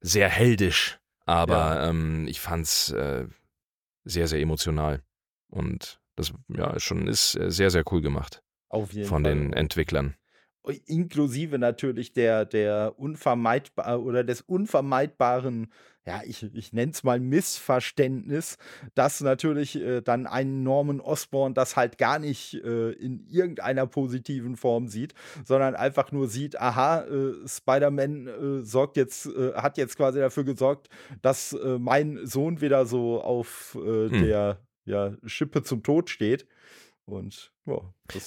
sehr heldisch, aber ja. ähm, ich fand's äh, sehr, sehr emotional. Und das ja schon ist äh, sehr, sehr cool gemacht. Auf jeden von Fall. den Entwicklern. Inklusive natürlich der, der unvermeidbar oder des unvermeidbaren, ja, ich, ich nenne es mal Missverständnis, dass natürlich äh, dann ein Norman Osborn das halt gar nicht äh, in irgendeiner positiven Form sieht, sondern einfach nur sieht, aha, äh, Spider-Man äh, sorgt jetzt, äh, hat jetzt quasi dafür gesorgt, dass äh, mein Sohn wieder so auf hm. der ja, Schippe zum Tod steht. Und ja,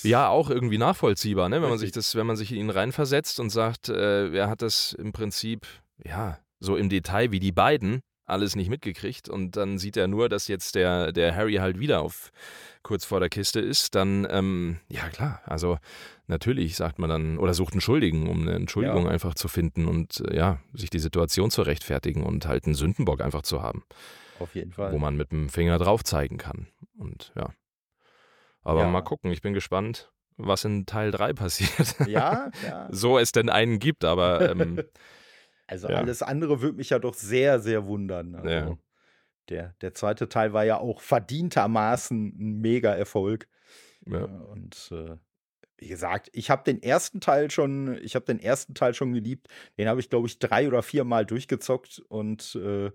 ja, auch irgendwie nachvollziehbar, ne? wenn man sich das, wenn man sich in ihn reinversetzt und sagt, er hat das im Prinzip, ja, so im Detail wie die beiden alles nicht mitgekriegt und dann sieht er nur, dass jetzt der, der Harry halt wieder auf kurz vor der Kiste ist, dann, ähm, ja klar, also natürlich sagt man dann, oder sucht einen Schuldigen, um eine Entschuldigung ja. einfach zu finden und äh, ja, sich die Situation zu rechtfertigen und halt einen Sündenbock einfach zu haben. Auf jeden Fall. Wo man mit dem Finger drauf zeigen kann. Und ja. Aber ja. mal gucken, ich bin gespannt, was in Teil 3 passiert. Ja, ja. so es denn einen gibt, aber. Ähm, also ja. alles andere würde mich ja doch sehr, sehr wundern. Also ja. der, der zweite Teil war ja auch verdientermaßen ein Mega-Erfolg. Ja. Und äh, wie gesagt, ich habe den ersten Teil schon, ich habe den ersten Teil schon geliebt. Den habe ich, glaube ich, drei oder vier Mal durchgezockt und äh,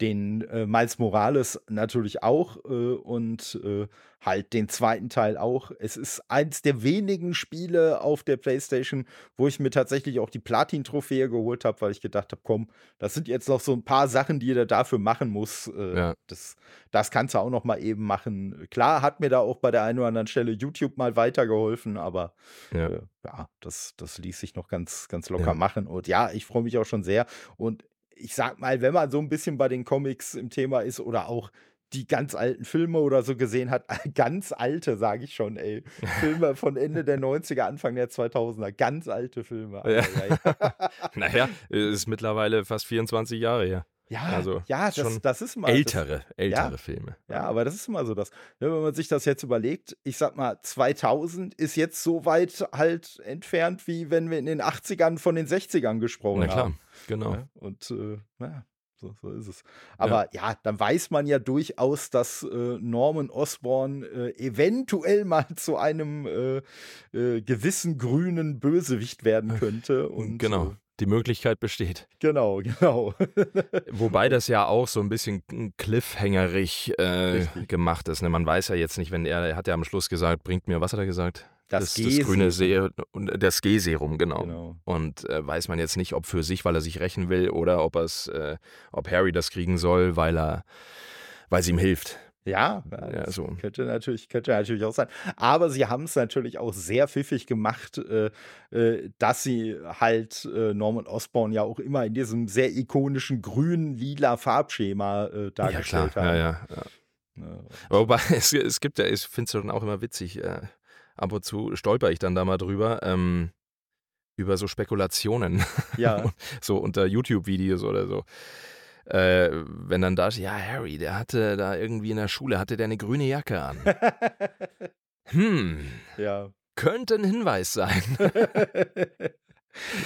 den äh, Miles Morales natürlich auch äh, und äh, halt den zweiten Teil auch. Es ist eins der wenigen Spiele auf der PlayStation, wo ich mir tatsächlich auch die Platin-Trophäe geholt habe, weil ich gedacht habe, komm, das sind jetzt noch so ein paar Sachen, die jeder dafür machen muss. Äh, ja. das, das kannst du auch noch mal eben machen. Klar hat mir da auch bei der einen oder anderen Stelle YouTube mal weitergeholfen, aber ja, äh, ja das, das ließ sich noch ganz, ganz locker ja. machen. Und ja, ich freue mich auch schon sehr. Und ich sag mal, wenn man so ein bisschen bei den Comics im Thema ist oder auch die ganz alten Filme oder so gesehen hat, ganz alte, sage ich schon, ey. Filme von Ende der 90er, Anfang der 2000er, ganz alte Filme. Ja. naja, ist mittlerweile fast 24 Jahre her. Ja, also ja das, das ist mal. Ältere, das, ältere ja, Filme. Ja, aber das ist immer so das. Ne, wenn man sich das jetzt überlegt, ich sag mal, 2000 ist jetzt so weit halt entfernt, wie wenn wir in den 80ern von den 60ern gesprochen haben. Na klar, haben. genau. Ja, und äh, ja, so, so ist es. Aber ja. ja. dann weiß man ja durchaus, dass äh, Norman Osborn äh, eventuell mal zu einem äh, äh gewissen grünen Bösewicht werden könnte. Und, genau. Äh, die Möglichkeit besteht. Genau, genau. Wobei das ja auch so ein bisschen cliffhangerig äh, gemacht ist. Ne? Man weiß ja jetzt nicht, wenn er, er hat ja am Schluss gesagt, bringt mir, was hat er gesagt? Das, das, das grüne Serum, das G-Serum, genau. genau. Und äh, weiß man jetzt nicht, ob für sich, weil er sich rächen will, oder ob es, äh, ob Harry das kriegen soll, weil er, weil es ihm hilft. Ja, ja so. könnte, natürlich, könnte natürlich auch sein. Aber sie haben es natürlich auch sehr pfiffig gemacht, äh, äh, dass sie halt äh, Norman Osborn ja auch immer in diesem sehr ikonischen grün-lila Farbschema äh, dargestellt ja, haben. Ja, ja, ja. Wobei, es, es gibt ja, ich finde es dann auch immer witzig, äh, ab und zu stolper ich dann da mal drüber. Ähm, über so Spekulationen. Ja. so unter YouTube-Videos oder so. Äh, wenn dann da steht, ja, Harry, der hatte da irgendwie in der Schule, hatte der eine grüne Jacke an. hm. Ja. Könnte ein Hinweis sein.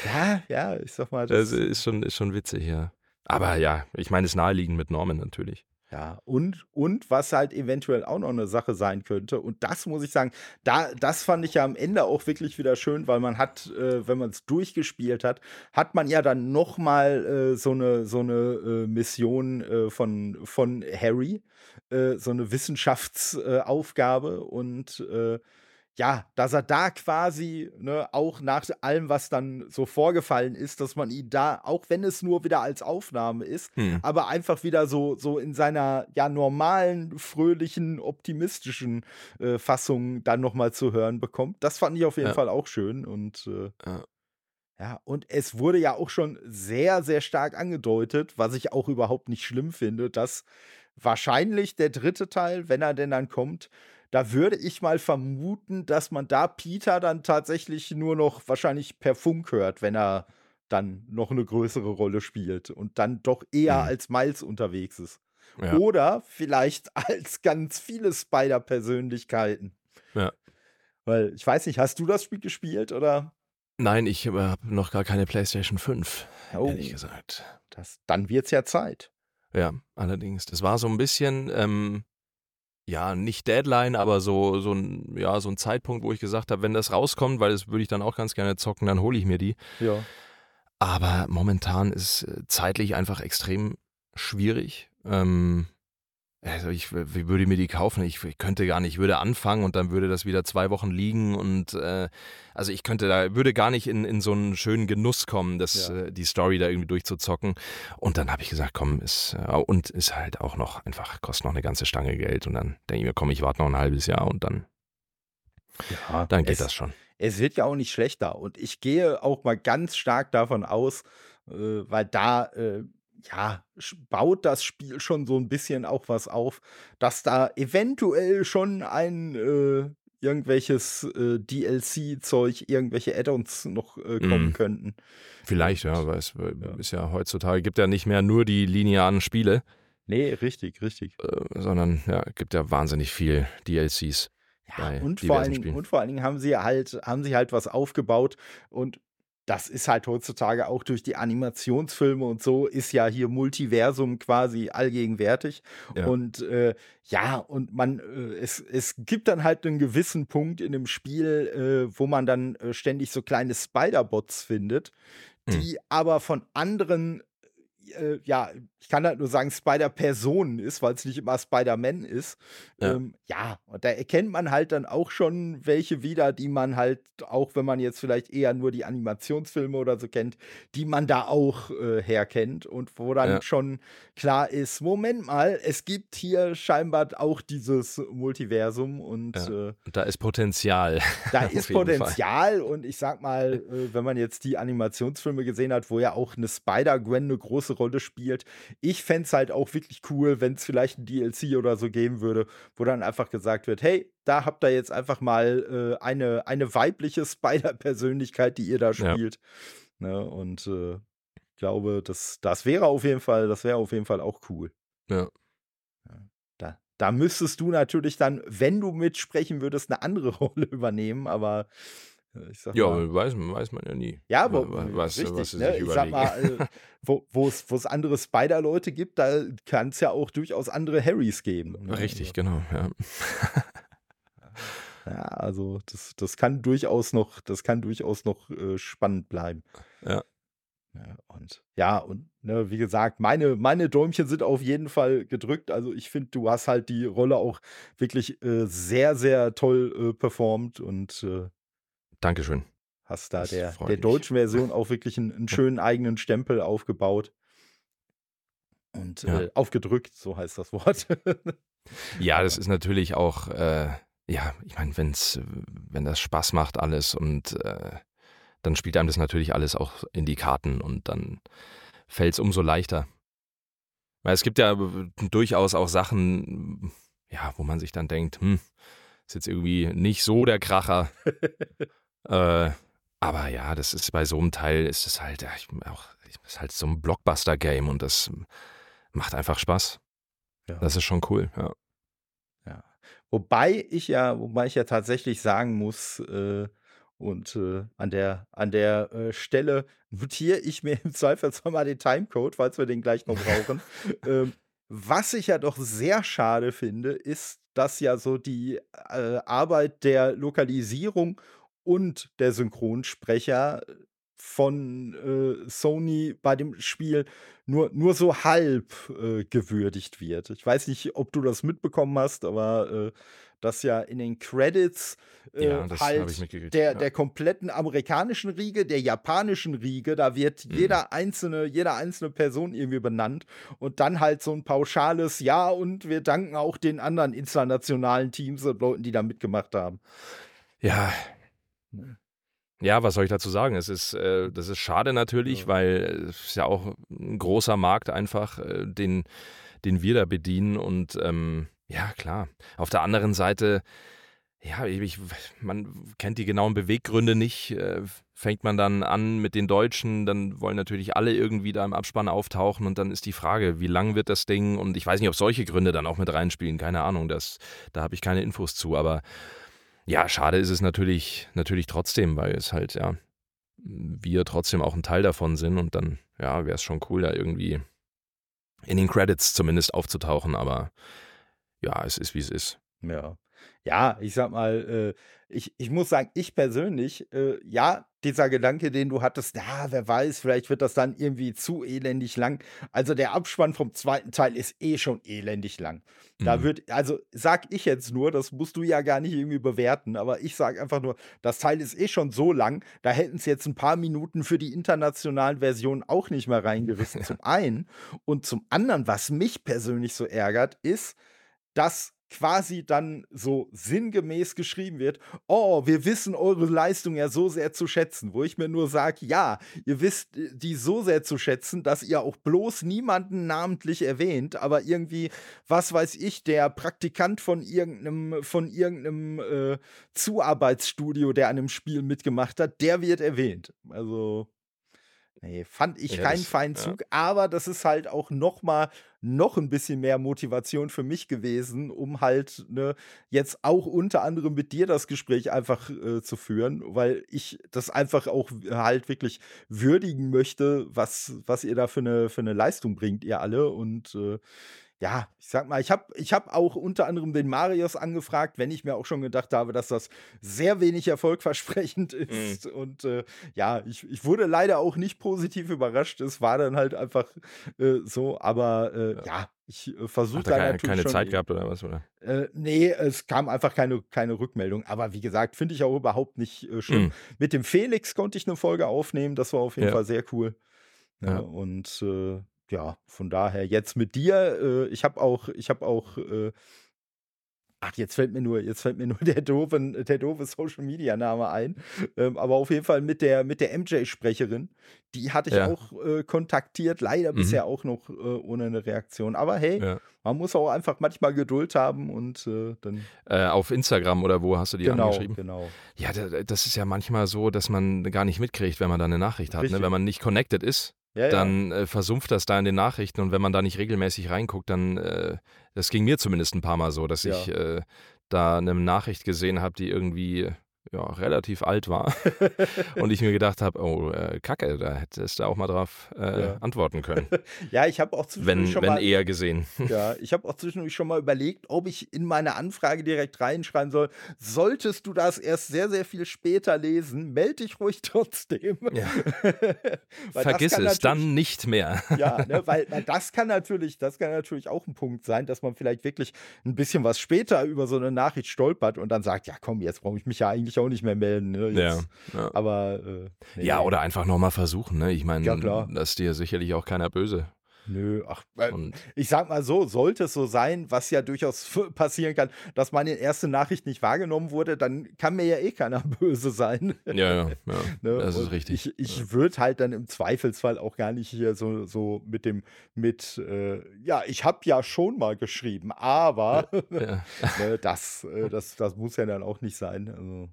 ja, ja, ich sag mal. Das, das ist, schon, ist schon witzig, ja. Aber ja, ich meine, es naheliegend mit Norman natürlich. Ja, und, und was halt eventuell auch noch eine Sache sein könnte, und das muss ich sagen, da, das fand ich ja am Ende auch wirklich wieder schön, weil man hat, äh, wenn man es durchgespielt hat, hat man ja dann noch mal äh, so eine, so eine äh, Mission äh, von, von Harry, äh, so eine Wissenschaftsaufgabe und äh, ja, dass er da quasi, ne, auch nach allem, was dann so vorgefallen ist, dass man ihn da, auch wenn es nur wieder als Aufnahme ist, hm. aber einfach wieder so, so in seiner ja normalen, fröhlichen, optimistischen äh, Fassung dann nochmal zu hören bekommt. Das fand ich auf jeden ja. Fall auch schön und äh, ja. ja, und es wurde ja auch schon sehr, sehr stark angedeutet, was ich auch überhaupt nicht schlimm finde, dass wahrscheinlich der dritte Teil, wenn er denn dann kommt, da würde ich mal vermuten, dass man da Peter dann tatsächlich nur noch wahrscheinlich per Funk hört, wenn er dann noch eine größere Rolle spielt und dann doch eher mhm. als Miles unterwegs ist. Ja. Oder vielleicht als ganz viele Spider-Persönlichkeiten. Ja. Weil ich weiß nicht, hast du das Spiel gespielt oder? Nein, ich habe noch gar keine PlayStation 5, oh, ehrlich gesagt. Das, dann es ja Zeit. Ja, allerdings. Das war so ein bisschen, ähm, ja, nicht Deadline, aber so, so, ein, ja, so ein Zeitpunkt, wo ich gesagt habe, wenn das rauskommt, weil das würde ich dann auch ganz gerne zocken, dann hole ich mir die. Ja. Aber momentan ist äh, zeitlich einfach extrem schwierig. Ähm, also ich, ich würde mir die kaufen, ich, ich, könnte gar nicht, ich würde anfangen und dann würde das wieder zwei Wochen liegen und äh, also ich könnte da, würde gar nicht in, in so einen schönen Genuss kommen, das, ja. äh, die Story da irgendwie durchzuzocken. Und dann habe ich gesagt, komm, ist, äh, und ist halt auch noch einfach, kostet noch eine ganze Stange Geld und dann denke ich mir, komm, ich warte noch ein halbes Jahr und dann, ja, dann geht es, das schon. Es wird ja auch nicht schlechter und ich gehe auch mal ganz stark davon aus, äh, weil da äh, ja, baut das Spiel schon so ein bisschen auch was auf, dass da eventuell schon ein äh, irgendwelches äh, DLC-Zeug, irgendwelche Add-ons noch äh, kommen mm. könnten. Vielleicht, ja, weil es ja. ist ja heutzutage, gibt ja nicht mehr nur die linearen Spiele. Nee, richtig, richtig. Äh, sondern ja, gibt ja wahnsinnig viel DLCs. Ja, und vor, allen Dingen, und vor allen Dingen haben sie halt, haben sie halt was aufgebaut und das ist halt heutzutage auch durch die Animationsfilme und so, ist ja hier Multiversum quasi allgegenwärtig. Ja. Und äh, ja, und man, äh, es, es gibt dann halt einen gewissen Punkt in dem Spiel, äh, wo man dann äh, ständig so kleine Spider-Bots findet, hm. die mhm. aber von anderen äh, ja, ich kann halt nur sagen, Spider-Personen ist, weil es nicht immer Spider-Man ist. Ja. Ähm, ja, und da erkennt man halt dann auch schon welche wieder, die man halt, auch wenn man jetzt vielleicht eher nur die Animationsfilme oder so kennt, die man da auch äh, herkennt und wo dann ja. schon klar ist, Moment mal, es gibt hier scheinbar auch dieses Multiversum und ja. äh, da ist Potenzial. Da ist Potenzial und ich sag mal, äh, wenn man jetzt die Animationsfilme gesehen hat, wo ja auch eine Spider-Gwen eine große Rolle spielt, ich fände es halt auch wirklich cool, wenn es vielleicht ein DLC oder so geben würde, wo dann einfach gesagt wird, hey, da habt ihr jetzt einfach mal äh, eine, eine weibliche Spider-Persönlichkeit, die ihr da spielt. Ja. Ne? Und äh, ich glaube, das, das wäre auf jeden Fall, das wäre auf jeden Fall auch cool. Ja. Da, da müsstest du natürlich dann, wenn du mitsprechen würdest, eine andere Rolle übernehmen, aber ja, mal, weiß, weiß man ja nie. Ja, aber was, richtig, was ne? ich sag mal, äh, wo es andere Spider-Leute gibt, da kann es ja auch durchaus andere Harrys geben. Ne? Richtig, also. genau, ja. ja, also das, das kann durchaus noch, das kann durchaus noch äh, spannend bleiben. Ja. ja. Und ja, und ne, wie gesagt, meine, meine Däumchen sind auf jeden Fall gedrückt. Also ich finde, du hast halt die Rolle auch wirklich äh, sehr, sehr toll äh, performt und äh, Dankeschön. Hast da der, der deutschen Version auch wirklich einen, einen, schönen eigenen Stempel aufgebaut. Und ja. äh, aufgedrückt, so heißt das Wort. ja, das ist natürlich auch, äh, ja, ich meine, wenn's, wenn das Spaß macht, alles und äh, dann spielt einem das natürlich alles auch in die Karten und dann fällt es umso leichter. Weil es gibt ja durchaus auch Sachen, ja, wo man sich dann denkt, hm, ist jetzt irgendwie nicht so der Kracher. Äh, aber ja, das ist bei so einem Teil ist es halt, ich, auch, ist halt so ein Blockbuster-Game und das macht einfach Spaß. Ja. Das ist schon cool, ja. Ja. Wobei ich ja, wobei ich ja tatsächlich sagen muss, äh, und äh, an der, an der äh, Stelle notiere ich mir im Zweifelsfall mal den Timecode, falls wir den gleich noch brauchen. ähm, was ich ja doch sehr schade finde, ist, dass ja so die äh, Arbeit der Lokalisierung und der Synchronsprecher von äh, Sony bei dem Spiel nur, nur so halb äh, gewürdigt wird. Ich weiß nicht, ob du das mitbekommen hast, aber äh, dass ja in den Credits äh, ja, halt der, ja. der kompletten amerikanischen Riege, der japanischen Riege, da wird mhm. jeder einzelne, jede einzelne Person irgendwie benannt und dann halt so ein pauschales Ja und wir danken auch den anderen internationalen Teams und Leuten, die da mitgemacht haben. Ja, ja, was soll ich dazu sagen? Es ist, äh, das ist schade natürlich, ja. weil es ist ja auch ein großer Markt einfach, äh, den, den wir da bedienen. Und ähm, ja, klar. Auf der anderen Seite, ja, ich, man kennt die genauen Beweggründe nicht. Äh, fängt man dann an mit den Deutschen, dann wollen natürlich alle irgendwie da im Abspann auftauchen und dann ist die Frage, wie lang wird das Ding? Und ich weiß nicht, ob solche Gründe dann auch mit reinspielen, keine Ahnung, das, da habe ich keine Infos zu, aber ja, schade ist es natürlich, natürlich trotzdem, weil es halt, ja, wir trotzdem auch ein Teil davon sind und dann, ja, wäre es schon cool, da irgendwie in den Credits zumindest aufzutauchen, aber ja, es ist wie es ist. Ja. Ja, ich sag mal, äh, ich, ich muss sagen, ich persönlich, äh, ja, dieser Gedanke, den du hattest, ja, wer weiß, vielleicht wird das dann irgendwie zu elendig lang. Also der Abspann vom zweiten Teil ist eh schon elendig lang. Da mhm. wird, also sag ich jetzt nur, das musst du ja gar nicht irgendwie bewerten, aber ich sag einfach nur, das Teil ist eh schon so lang, da hätten es jetzt ein paar Minuten für die internationalen Versionen auch nicht mehr reingerissen. zum einen. Und zum anderen, was mich persönlich so ärgert, ist, dass quasi dann so sinngemäß geschrieben wird, oh, wir wissen eure Leistung ja so sehr zu schätzen, wo ich mir nur sage, ja, ihr wisst äh, die so sehr zu schätzen, dass ihr auch bloß niemanden namentlich erwähnt, aber irgendwie, was weiß ich, der Praktikant von irgendeinem, von irgendeinem äh, Zuarbeitsstudio, der an einem Spiel mitgemacht hat, der wird erwähnt. Also Nee, fand ich ja, keinen feinen Zug, ja. aber das ist halt auch noch mal noch ein bisschen mehr Motivation für mich gewesen, um halt ne, jetzt auch unter anderem mit dir das Gespräch einfach äh, zu führen, weil ich das einfach auch halt wirklich würdigen möchte, was, was ihr da für eine, für eine Leistung bringt, ihr alle. Und äh, ja, ich sag mal, ich habe ich hab auch unter anderem den Marius angefragt, wenn ich mir auch schon gedacht habe, dass das sehr wenig erfolgversprechend Mhm. ist. Und äh, ja, ich, ich wurde leider auch nicht positiv überrascht. Es war dann halt einfach äh, so, aber äh, Ja. ja, ich äh, versuche da keine, natürlich keine schon Zeit gehabt oder was? Oder? Äh, nee, es kam einfach keine, keine Rückmeldung. Aber wie gesagt, finde ich auch überhaupt nicht äh, schlimm. Mhm. Mit dem Felix konnte ich eine Folge aufnehmen. Das war auf jeden Ja. Fall sehr cool. Ja, Ja. Und äh, ja, von daher jetzt mit dir. Äh, ich habe auch, ich habe auch. Äh, Ach, jetzt fällt mir nur, jetzt fällt mir nur der doofe, der doofe Social Media Name ein. Ähm, aber auf jeden Fall mit der, mit der MJ-Sprecherin. Die hatte ich Ja. auch äh, kontaktiert, leider Mhm. bisher auch noch äh, ohne eine Reaktion. Aber hey, Ja. man muss auch einfach manchmal Geduld haben und äh, dann. Äh, auf Instagram oder wo hast du die genau, angeschrieben? genau. Ja, da- das ist ja manchmal so, dass man gar nicht mitkriegt, wenn man da eine Nachricht hat. Ne? Wenn man nicht connected ist, Ja, dann äh, versumpft das da in den Nachrichten und wenn man da nicht regelmäßig reinguckt, dann, äh, das ging mir zumindest ein paar Mal so, dass Ja. ich äh, da eine Nachricht gesehen habe, die irgendwie ja, relativ alt war und ich mir gedacht habe, oh, äh, Kacke, da hättest du auch mal drauf äh, Ja. antworten können, ja, ich habe auch zwischendurch wenn, schon wenn mal. eher gesehen. Ja, ich habe auch zwischendurch schon mal überlegt, ob ich in meine Anfrage direkt reinschreiben soll. Solltest du das erst sehr, sehr viel später lesen, melde dich ruhig trotzdem. Ja. Vergiss es, dann nicht mehr. Ja, ne, weil, weil das kann natürlich, das kann natürlich auch ein Punkt sein, dass man vielleicht wirklich ein bisschen was später über so eine Nachricht stolpert und dann sagt, ja komm, jetzt brauche ich mich ja eigentlich auch nicht mehr melden. Ne, Ja, ja. Aber äh, nee, ja, oder einfach nochmal versuchen. Ne? Ich meine, Ja, klar. das ist dir sicherlich auch keiner böse. Nö, ach, äh, Und ich sag mal so, sollte es so sein, was ja durchaus passieren kann, dass meine erste Nachricht nicht wahrgenommen wurde, dann kann mir ja eh keiner böse sein. ja, ja, ja Ne? das ist Und richtig. Ich, ich würde halt dann im Zweifelsfall auch gar nicht hier so, so mit dem, mit, äh, ja, ich habe ja schon mal geschrieben, aber ja. ne, das, äh, das, das muss ja dann auch nicht sein. Also,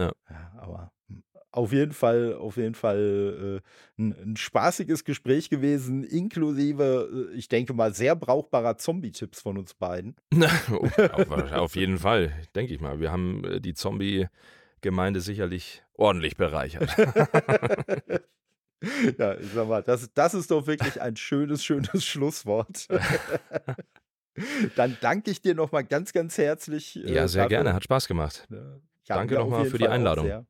Ja. aber hm, auf jeden Fall, auf jeden Fall äh, ein, ein spaßiges Gespräch gewesen, inklusive, äh, ich denke mal, sehr brauchbarer Zombie-Tipps von uns beiden. Oh, auf, auf jeden Fall, denke ich mal. Wir haben äh, die Zombie-Gemeinde sicherlich ordentlich bereichert. ja, ich sag mal, das, das ist doch wirklich ein schönes, schönes Schlusswort. Dann danke ich dir nochmal ganz, ganz herzlich. äh, Ja, sehr dafür. gerne, hat Spaß gemacht. Ja, Danke nochmal für die Fall auch Einladung.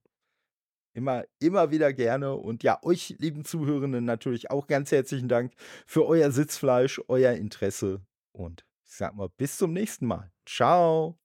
Immer, immer wieder gerne. Und ja, euch, lieben Zuhörenden, natürlich auch ganz herzlichen Dank für euer Sitzfleisch, euer Interesse. Und ich sag mal, bis zum nächsten Mal. Ciao.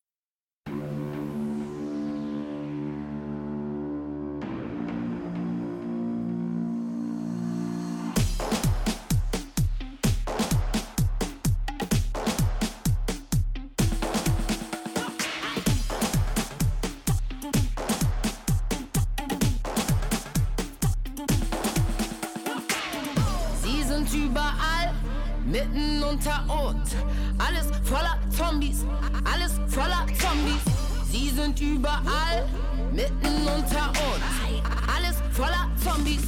Unter uns. Alles voller Zombies, alles voller Zombies. Sie sind überall, mitten unter uns. Alles voller Zombies,